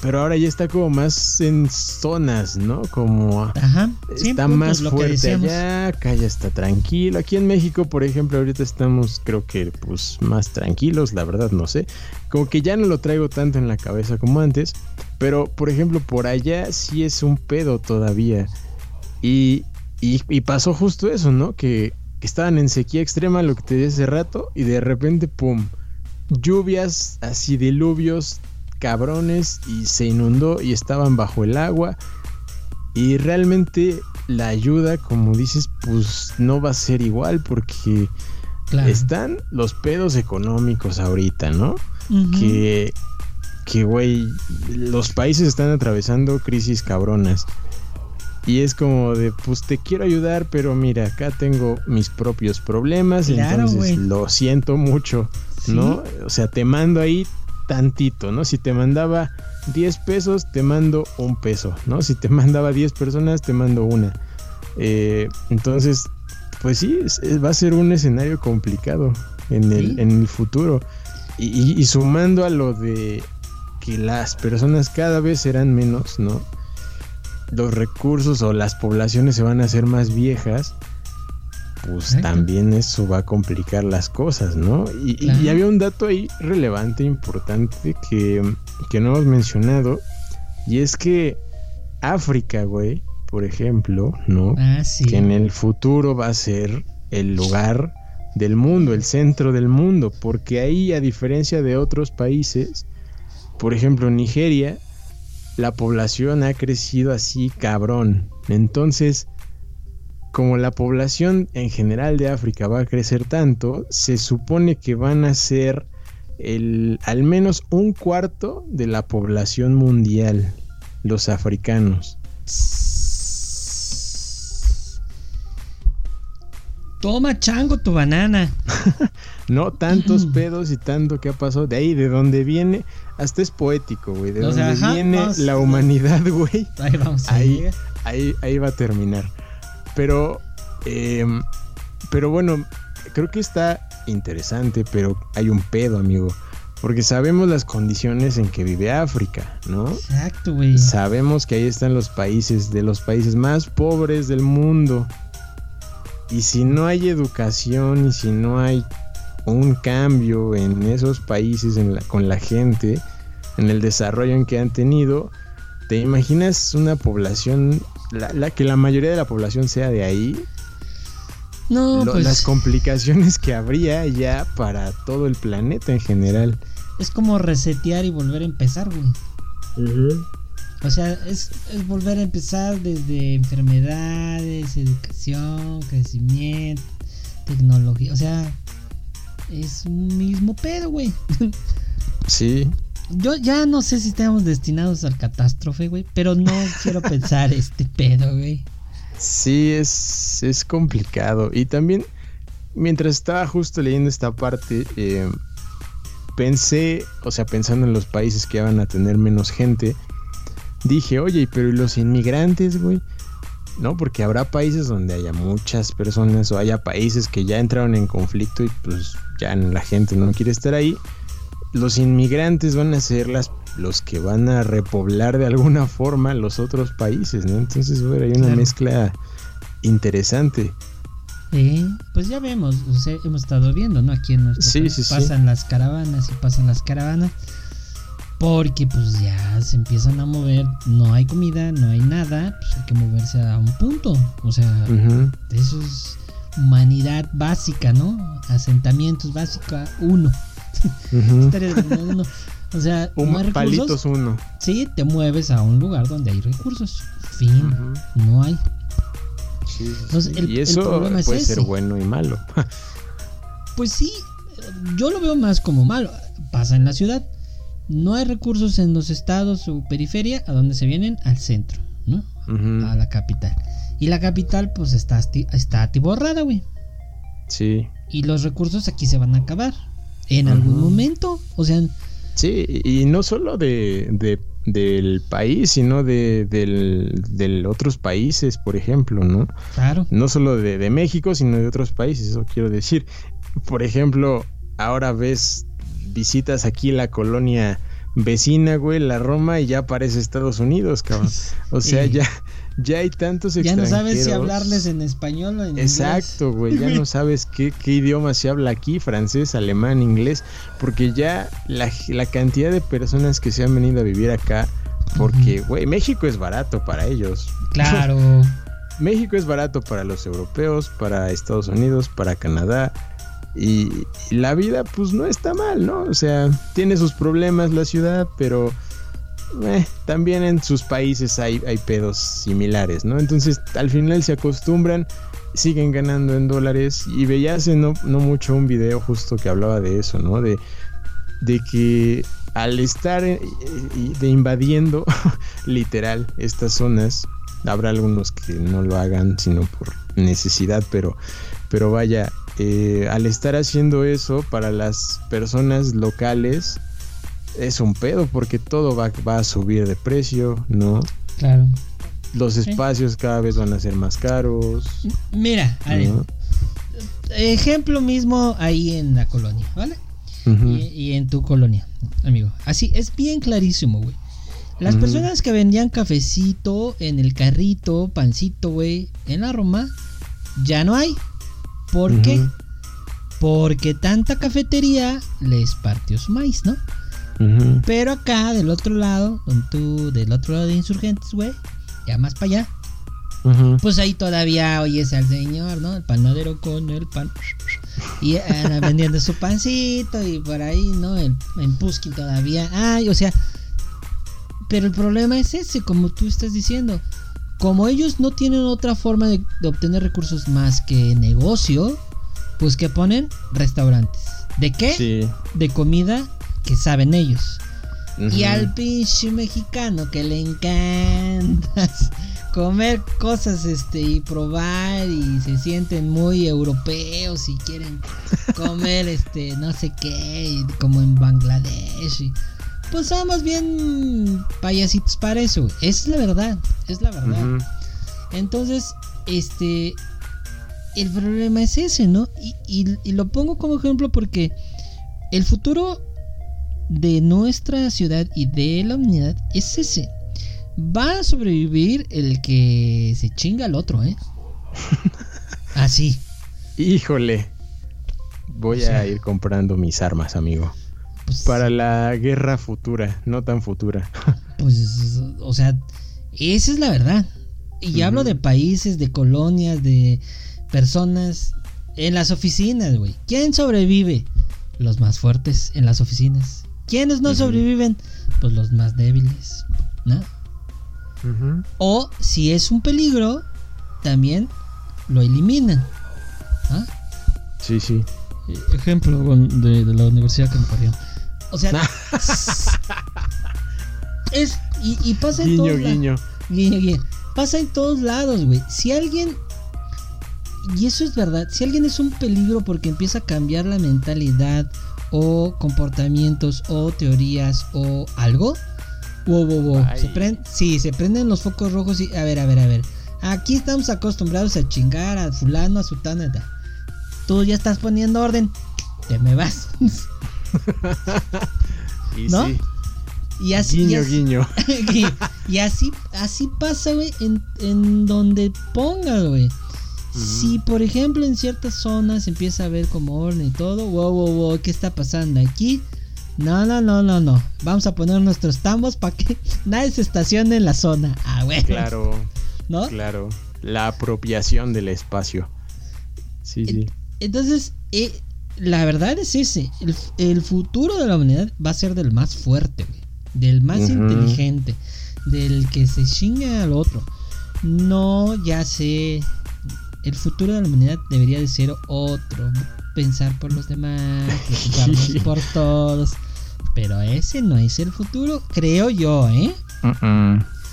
pero ahora ya está como más en zonas, ¿no? Como Ajá. sí, está puntos, más fuerte allá, acá ya está tranquilo. Aquí en México, por ejemplo, ahorita estamos, creo que, pues, más tranquilos, la verdad, no sé. Como que ya no lo traigo tanto en la cabeza como antes. Pero, por ejemplo, por allá sí es un pedo todavía. Y, y, y pasó justo eso, ¿no? Que, que estaban en sequía extrema, lo que te dije hace rato, y de repente, ¡pum! Lluvias, así diluvios cabrones, y se inundó y estaban bajo el agua. Y realmente la ayuda, como dices, pues no va a ser igual porque Claro. están los pedos económicos ahorita, ¿no? Que, que, güey, los países están atravesando crisis cabronas. Y es como de, pues te quiero ayudar, pero mira, acá tengo mis propios problemas, Claro, entonces lo siento mucho, ¿no? O sea, te mando ahí tantito, ¿no? Si te mandaba 10 pesos, te mando un peso, ¿no? Si te (laughs) mandaba 10 personas, te mando una. Eh, entonces, pues sí, es- va a ser un escenario complicado en el, Sí. en el futuro. Y, y- y sumando a lo de que las personas cada vez serán menos, ¿no? Los recursos o las poblaciones se van a hacer más viejas, pues también eso va a complicar las cosas, ¿no? Y, y- Claro. y había un dato ahí relevante, importante, que, que no hemos mencionado, y es que África, güey, por ejemplo, ¿no? Ah, sí. que en el futuro va a ser el lugar del mundo, el centro del mundo, porque ahí, a diferencia de otros países, por ejemplo, Nigeria, la población ha crecido así cabrón. Entonces, como la población en general de África va a crecer tanto, se supone que van a ser el, al menos un cuarto de la población mundial, los africanos. Toma chango tu banana. (laughs) No tantos (laughs) pedos y tanto que ha pasado. De ahí, de donde viene, hasta es poético, güey. De O donde sea, ajá, viene vamos. la humanidad, güey. Ahí vamos a Ahí, ahí, ahí va a terminar. Pero, em, pero bueno, creo que está interesante, pero hay un pedo, amigo. Porque sabemos las condiciones en que vive África, ¿no? Exacto, güey. Sabemos que ahí están los países, de los países más pobres del mundo. Y si no hay educación y si no hay un cambio en esos países en la- con la gente, en el desarrollo en que han tenido, ¿te imaginas una población, la, la- que la mayoría de la población sea de ahí? No, lo- pues las complicaciones que habría ya para todo el planeta en general. es como resetear y volver a empezar, güey. O sea, es, es volver a empezar desde enfermedades, educación, crecimiento, tecnología. O sea, es un mismo pedo, güey. (laughs) Sí, Yo ya no sé si estamos destinados al catástrofe, güey, pero no (laughs) quiero pensar este pedo, güey. Sí, es, es complicado. Y también, mientras estaba justo leyendo esta parte, eh, pensé, o sea, pensando en los países que van a tener menos gente, dije, oye, pero ¿y los inmigrantes, güey? No, porque habrá países donde haya muchas personas o haya países que ya entraron en conflicto y pues ya la gente no quiere estar ahí. Los inmigrantes van a ser las, los que van a repoblar de alguna (laughs) forma los otros países, ¿no? Entonces, bueno, hay una Claro. mezcla interesante. Eh, pues ya vemos, o sea, hemos estado viendo, ¿no? Aquí en nuestro Sí, país sí, sí. pasan las caravanas y pasan las caravanas. Porque pues ya se empiezan a mover, no hay comida, no hay nada, pues hay que moverse a un punto. O sea, eso es humanidad básica, ¿no? Asentamientos básica uno. Uno. O sea, (laughs) Un no hay recursos. palitos uno. Sí, te mueves a un lugar donde hay recursos. Fin, no hay. Sí, sí, Entonces, sí. el- y el eso es puede ser ese. bueno y malo. (laughs) Pues sí, yo lo veo más como malo. Pasa en la ciudad. No hay recursos en los estados o periferia a donde se vienen al centro, ¿no? A la capital. Y la capital pues está, está atiborrada, güey. Sí. Y los recursos aquí se van a acabar. En algún momento. O sea, Sí, y no solo de, de- del país, sino de del, del otros países, por ejemplo, ¿no? claro. No solo de, de México, sino de otros países, eso quiero decir. Por ejemplo, ahora ves, visitas aquí la colonia vecina, güey, la Roma, y ya parece Estados Unidos, cabrón. (laughs) O sea, ya, ya hay tantos Ya no sabes si extranjeros. hablarles en español o en inglés. Exacto, güey, ya no sabes qué, qué idioma se habla aquí, francés, alemán, inglés, porque ya la, la cantidad de personas que se han venido a vivir acá, porque, güey, México es barato para ellos. Claro. (laughs) México es barato para los europeos, para Estados Unidos, para Canadá. Y, y la vida pues no está mal, ¿no? O sea, tiene sus problemas la ciudad, pero eh, también en sus países hay, hay pedos similares, ¿no? Entonces al final se acostumbran, siguen ganando en dólares. Y veía hace no, no mucho un video justo que hablaba de eso, ¿no? De, de que al estar eh, de invadiendo (laughs) literal estas zonas, habrá algunos que no lo hagan sino por necesidad, pero, pero vaya, eh, al estar haciendo eso para las personas locales es un pedo porque todo va, va a subir de precio, ¿no? Claro. Los espacios cada vez van a ser más caros. Mira, a ver, ¿no? ejemplo mismo ahí en la colonia, ¿vale? Y, y en tu colonia, amigo. Así, es bien clarísimo, güey. Las personas que vendían cafecito en el carrito, pancito, güey, en la Roma, ya no hay. ¿Por qué? Porque tanta cafetería les partió su maíz, ¿no? Pero acá, del otro lado, tú, del otro lado de insurgentes, güey, ya más para allá, pues ahí todavía oyes al señor, ¿no? El panadero con el pan. Y (laughs) vendiendo su pancito y por ahí, ¿no? El, en Puskin todavía. Ay, o sea. Pero el problema es ese, como tú estás diciendo. Como ellos no tienen otra forma de, de obtener recursos más que negocio, pues que ponen restaurantes. ¿De qué? Sí. De comida que saben ellos. Y al pinche mexicano que le encanta (laughs) comer cosas este y probar y se sienten muy europeos y quieren (laughs) comer este no sé qué y como en Bangladesh y pues somos bien payasitos para eso es la verdad es la verdad. Entonces este el problema es ese no y, y- y lo pongo como ejemplo porque el futuro de nuestra ciudad y de la humanidad es ese. Va a sobrevivir el que se chinga al otro, ¿eh? (laughs) Así. Híjole. Voy O sea- a ir comprando mis armas, amigo. Pues, Para la guerra futura, no tan futura. (laughs) pues, o sea, esa es la verdad. Y hablo de países, de colonias, de personas en las oficinas, güey. ¿Quién sobrevive? Los más fuertes en las oficinas. ¿Quiénes no sobreviven? Pues los más débiles, ¿no? O si es un peligro, también lo eliminan. ¿ah? Sí, sí. Ejemplo de, de la universidad que me parió. O sea, (laughs) es y, y pasa en Guiño, todos guiño. Guiño, guiño. Pasa en todos lados, güey. Si alguien y eso es verdad, si alguien es un peligro porque empieza a cambiar la mentalidad o comportamientos o teorías o algo, wow, wow, wow. Ay. Se prend- sí, se prenden los focos rojos y a ver, a ver, a ver. Aquí estamos acostumbrados a chingar a fulano, a sutana. ta. Tú ya estás poniendo orden. Te me vas. (laughs) Y ¿No? sí. y así, y Guiño, así- guiño. (laughs) y, y así, así pasa, güey, en, en donde ponga, güey. Si, por ejemplo, en ciertas zonas empieza a ver como orden y todo, wow, wow, wow, ¿qué está pasando aquí? No, no, no, no, no. Vamos a poner nuestros tambos para que (laughs) nadie se estacione en la zona. Ah, güey. Claro, ¿No? claro. La apropiación del espacio. Sí, sí. Entonces, eh, la verdad es ese. El, el futuro de la humanidad va a ser del más fuerte, güey. Del más inteligente. Del que se chinga al otro. No, ya sé. El futuro de la humanidad debería de ser otro. Pensar por los demás. (laughs) Preocuparnos por todos. Pero ese no es el futuro, creo yo, ¿eh?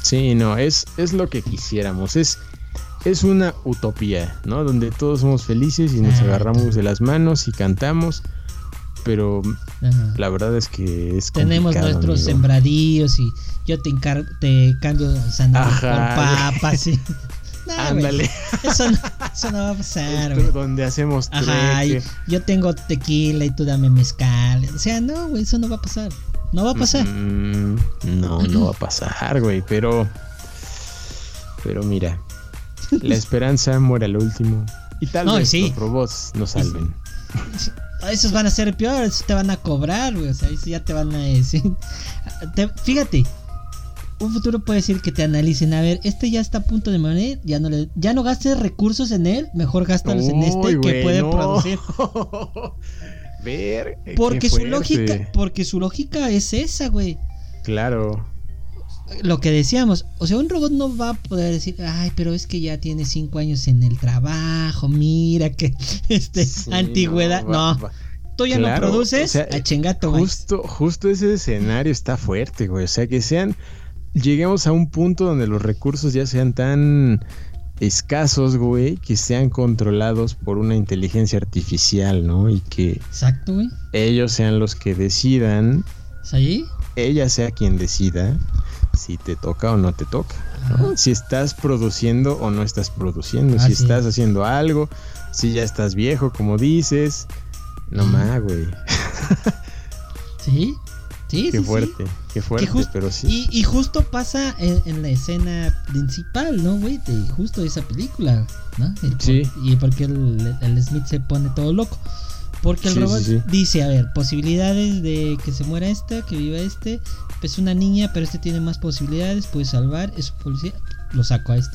Sí, no, es, es lo que quisiéramos. Es, es una utopía, ¿no? Donde todos somos felices y nos agarramos de las manos y cantamos. Pero Ajá. la verdad es que es Tenemos nuestros amigo. sembradíos y yo te encargo, te cambio zanahoria por papas. Sí. (laughs) Ándale. Eso no, (laughs) eso no va a pasar, güey. donde hacemos Ajá, y yo tengo tequila y tú dame mezcal. O sea, no, güey, eso no va a pasar. No va a pasar. Mm, no, no va a pasar, güey, pero. Pero mira, la esperanza muere al último. Y tal No, vez sí. los robots nos salven. Esos van a ser peor, esos te van a cobrar, güey. O sea, ya te van a decir. Te- fíjate, un futuro puede decir que te analicen. A ver, este ya está a punto de morir, ya no le, ya no gastes recursos en él, mejor gástalos en este que puede producir. (laughs) Ver, Porque su lógica, porque su lógica es esa, güey. Claro. Lo que decíamos, o sea, un robot no va a poder decir, ay, pero es que ya tiene cinco años en el trabajo, mira que (laughs) este Sí, antigüedad, no, va- va. tú ya Claro, no produces, o sea, a chingato. Justo, justo ese escenario está fuerte, güey. O sea, que sean. Lleguemos a un punto donde los recursos ya sean tan escasos, güey, que sean controlados por una inteligencia artificial, ¿no? Y que Exacto, güey. ellos sean los que decidan, ¿Es ahí? ella sea quien decida si te toca o no te toca. Si estás produciendo o no estás produciendo, si estás es. haciendo algo, si ya estás viejo, como dices. No más, güey. (laughs) Sí, sí, Qué sí, fuerte, qué fuerte, pero sí. Y, y justo pasa en, en la escena principal, ¿no, güey? De justo esa película, ¿no? El Sí. Y porque el, el Smith se pone todo loco. Porque el Sí, robot dice, a ver, posibilidades de que se muera este, que viva este. Es una niña, pero este tiene más posibilidades, puede salvar, es un policía, lo saco a este.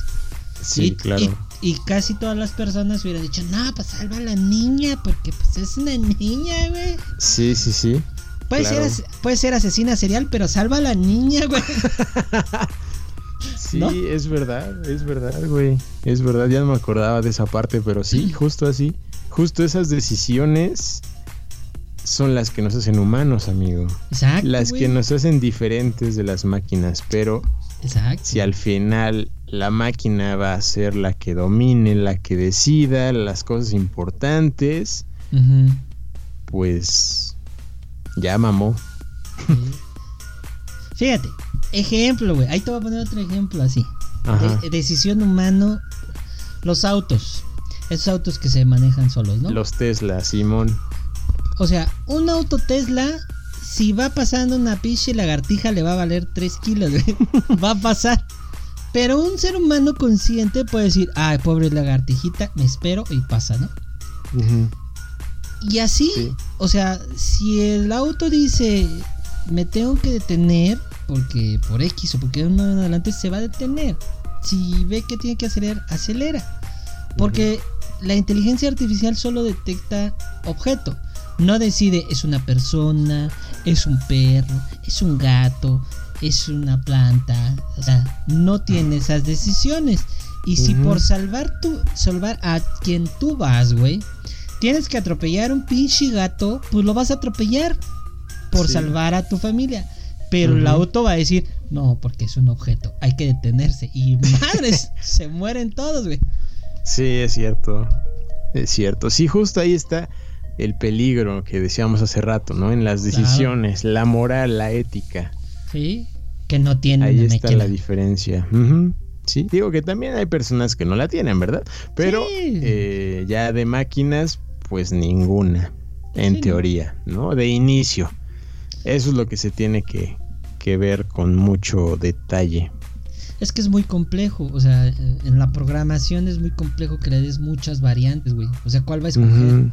Sí, y, claro. y- y casi todas las personas hubieran dicho, no, pues salva a la niña, porque pues es una niña, güey. Sí, sí, sí. Puede, Claro. ser, puede ser asesina serial, pero salva a la niña, güey. Sí, ¿No? es verdad, es verdad, güey. Es verdad, ya no me acordaba de esa parte, pero sí, (clears throat) justo así. Justo esas decisiones son las que nos hacen humanos, amigo. Exacto. Las güey. que nos hacen diferentes de las máquinas, pero Exacto. si al final la máquina va a ser la que domine, la que decida las cosas importantes, pues ya mamó. Fíjate, ejemplo, güey. Ahí te voy a poner otro ejemplo así. De- decisión humano. Los autos. Esos autos que se manejan solos, ¿no? Los Tesla, Simón. O sea, un auto Tesla, si va pasando una pinche lagartija, le va a valer 3 kilos, güey. (laughs) va a pasar. Pero un ser humano consciente puede decir, ay, pobre lagartijita, me espero y pasa, ¿no? Ujú. Y así, Sí. o sea, si el auto dice, me tengo que detener, porque por X o porque uno en adelante se va a detener. Si ve que tiene que acelerar, acelera. Porque la inteligencia artificial solo detecta objeto. No decide es una persona, es un perro, es un gato, es una planta. O sea, no tiene esas decisiones. Y si por salvar tu, salvar a quien tú vas, güey, tienes que atropellar un pinche gato, pues lo vas a atropellar por Sí. salvar a tu familia. Pero el auto va a decir, no, porque es un objeto, hay que detenerse. Y (laughs) madres, se mueren todos, güey. Sí, es cierto. Es cierto. Sí, justo ahí está el peligro que decíamos hace rato, ¿no? En las Claro. decisiones, la moral, la ética. Sí, que no tienen Ahí está la diferencia. Sí, digo que también hay personas que no la tienen, ¿verdad? Pero Sí. eh, ya de máquinas, pues ninguna, en Sí, teoría, ¿no? De inicio. Eso es lo que se tiene que, que ver con mucho detalle. Es que es muy complejo, o sea, en la programación es muy complejo que le des muchas variantes, güey. O sea, ¿cuál va a escoger?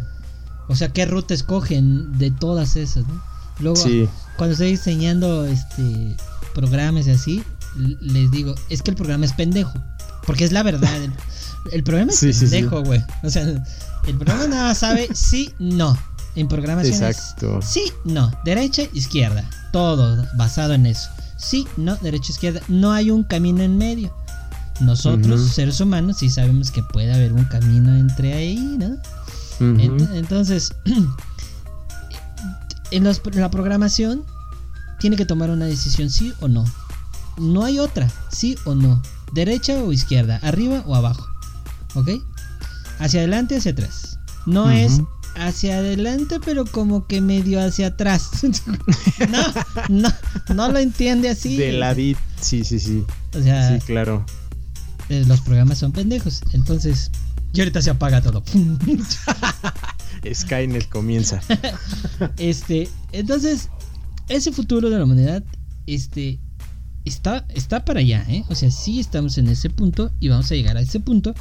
O sea, ¿qué ruta escogen de todas esas, no? Luego, Sí, cuando estoy diseñando este programas y así, les digo, es que el programa es pendejo. Porque es la verdad. El, el programa es Sí, sí, sí. pendejo, güey. O sea, el programa nada sabe sí, no. En programación es exacto. sí, no. Derecha, izquierda. Todo basado en eso. Sí, no, derecha, izquierda. No hay un camino en medio. Nosotros, seres humanos, sí sabemos que puede haber un camino entre ahí, ¿no? Entonces, (clears throat) en, los- en la programación tiene que tomar una decisión sí o no. No hay otra, sí o no. Derecha o izquierda, arriba o abajo. ¿Ok? Hacia adelante, hacia atrás. No es hacia adelante, pero como que medio hacia atrás. (laughs) no, no, no lo entiende así. De la di- sí, sí, sí. O sea, Sí, claro. eh, los programas son pendejos. Entonces, y ahorita se apaga todo. Skynet comienza. (laughs) Este, entonces, ese futuro de la humanidad, este, está, está para allá, ¿eh? O sea, sí estamos en ese punto y vamos a llegar a ese punto.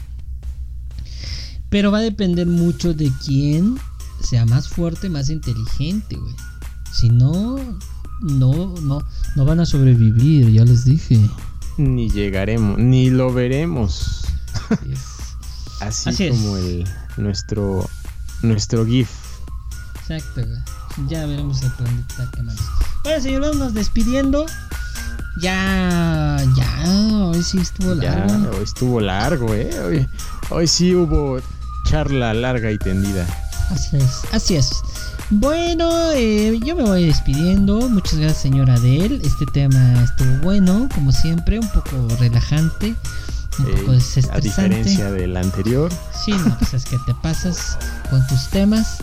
Pero va a depender mucho de quién sea más fuerte, más inteligente, güey. Si no, no, no, no van a sobrevivir, ya les dije. Ni llegaremos, ni lo veremos. Así es. (laughs) Así, Así es. como el nuestro nuestro GIF. Exacto, güey. Ya veremos el planeta quemando. Bueno, señor, vámonos despidiendo. Ya, ya, hoy sí estuvo Ya, largo. hoy estuvo largo, eh. Hoy, hoy sí hubo charla larga y tendida. Así es, así es. Bueno, eh, yo me voy despidiendo. Muchas gracias, señora Adel. Este tema estuvo bueno, como siempre, un poco relajante, un Eh, poco a diferencia del anterior. Sí, no, pues es que te pasas con tus temas.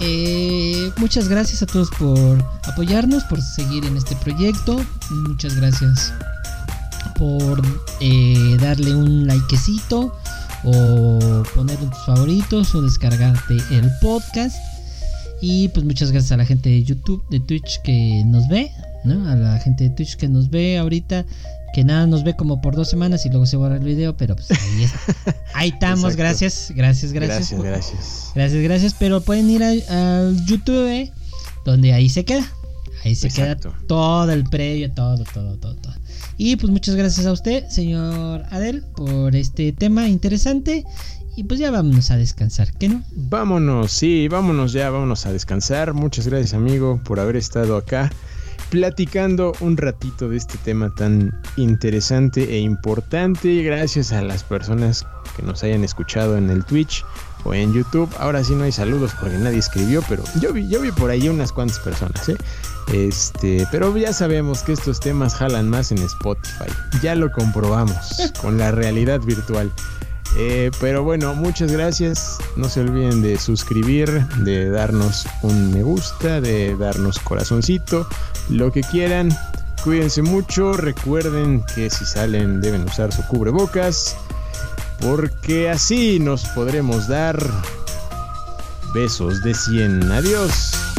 Eh, muchas gracias a todos por apoyarnos, por seguir en este proyecto. Muchas gracias por eh, darle un likecito o poner en tus favoritos o descargarte el podcast. Y pues muchas gracias a la gente de YouTube, de Twitch que nos ve, ¿no? A la gente de Twitch que nos ve ahorita, que nada nos ve como por dos semanas y luego se borra el video, pero pues ahí, es- ahí estamos, gracias, gracias, gracias. Gracias, gracias. Gracias, gracias, pero pueden ir al YouTube, eh, donde ahí se queda. Ahí se Exacto. queda todo el previo, todo, todo, todo, todo. Y pues muchas gracias a usted, señor Adel, por este tema interesante. Y pues ya vámonos a descansar, ¿qué no? Vámonos, sí, vámonos ya, vámonos a descansar. Muchas gracias, amigo, por haber estado acá platicando un ratito de este tema tan interesante e importante. Gracias a las personas que nos hayan escuchado en el Twitch o en YouTube. Ahora sí no hay saludos porque nadie escribió, pero yo vi, yo vi por ahí unas cuantas personas, ¿eh? Este, pero ya sabemos que estos temas jalan más en Spotify. Ya lo comprobamos (laughs) con la realidad virtual. Eh, pero bueno, muchas gracias. No se olviden de suscribir, de darnos un me gusta, de darnos corazoncito, lo que quieran. Cuídense mucho. Recuerden que si salen deben usar su cubrebocas. Porque así nos podremos dar besos de 100. Adiós.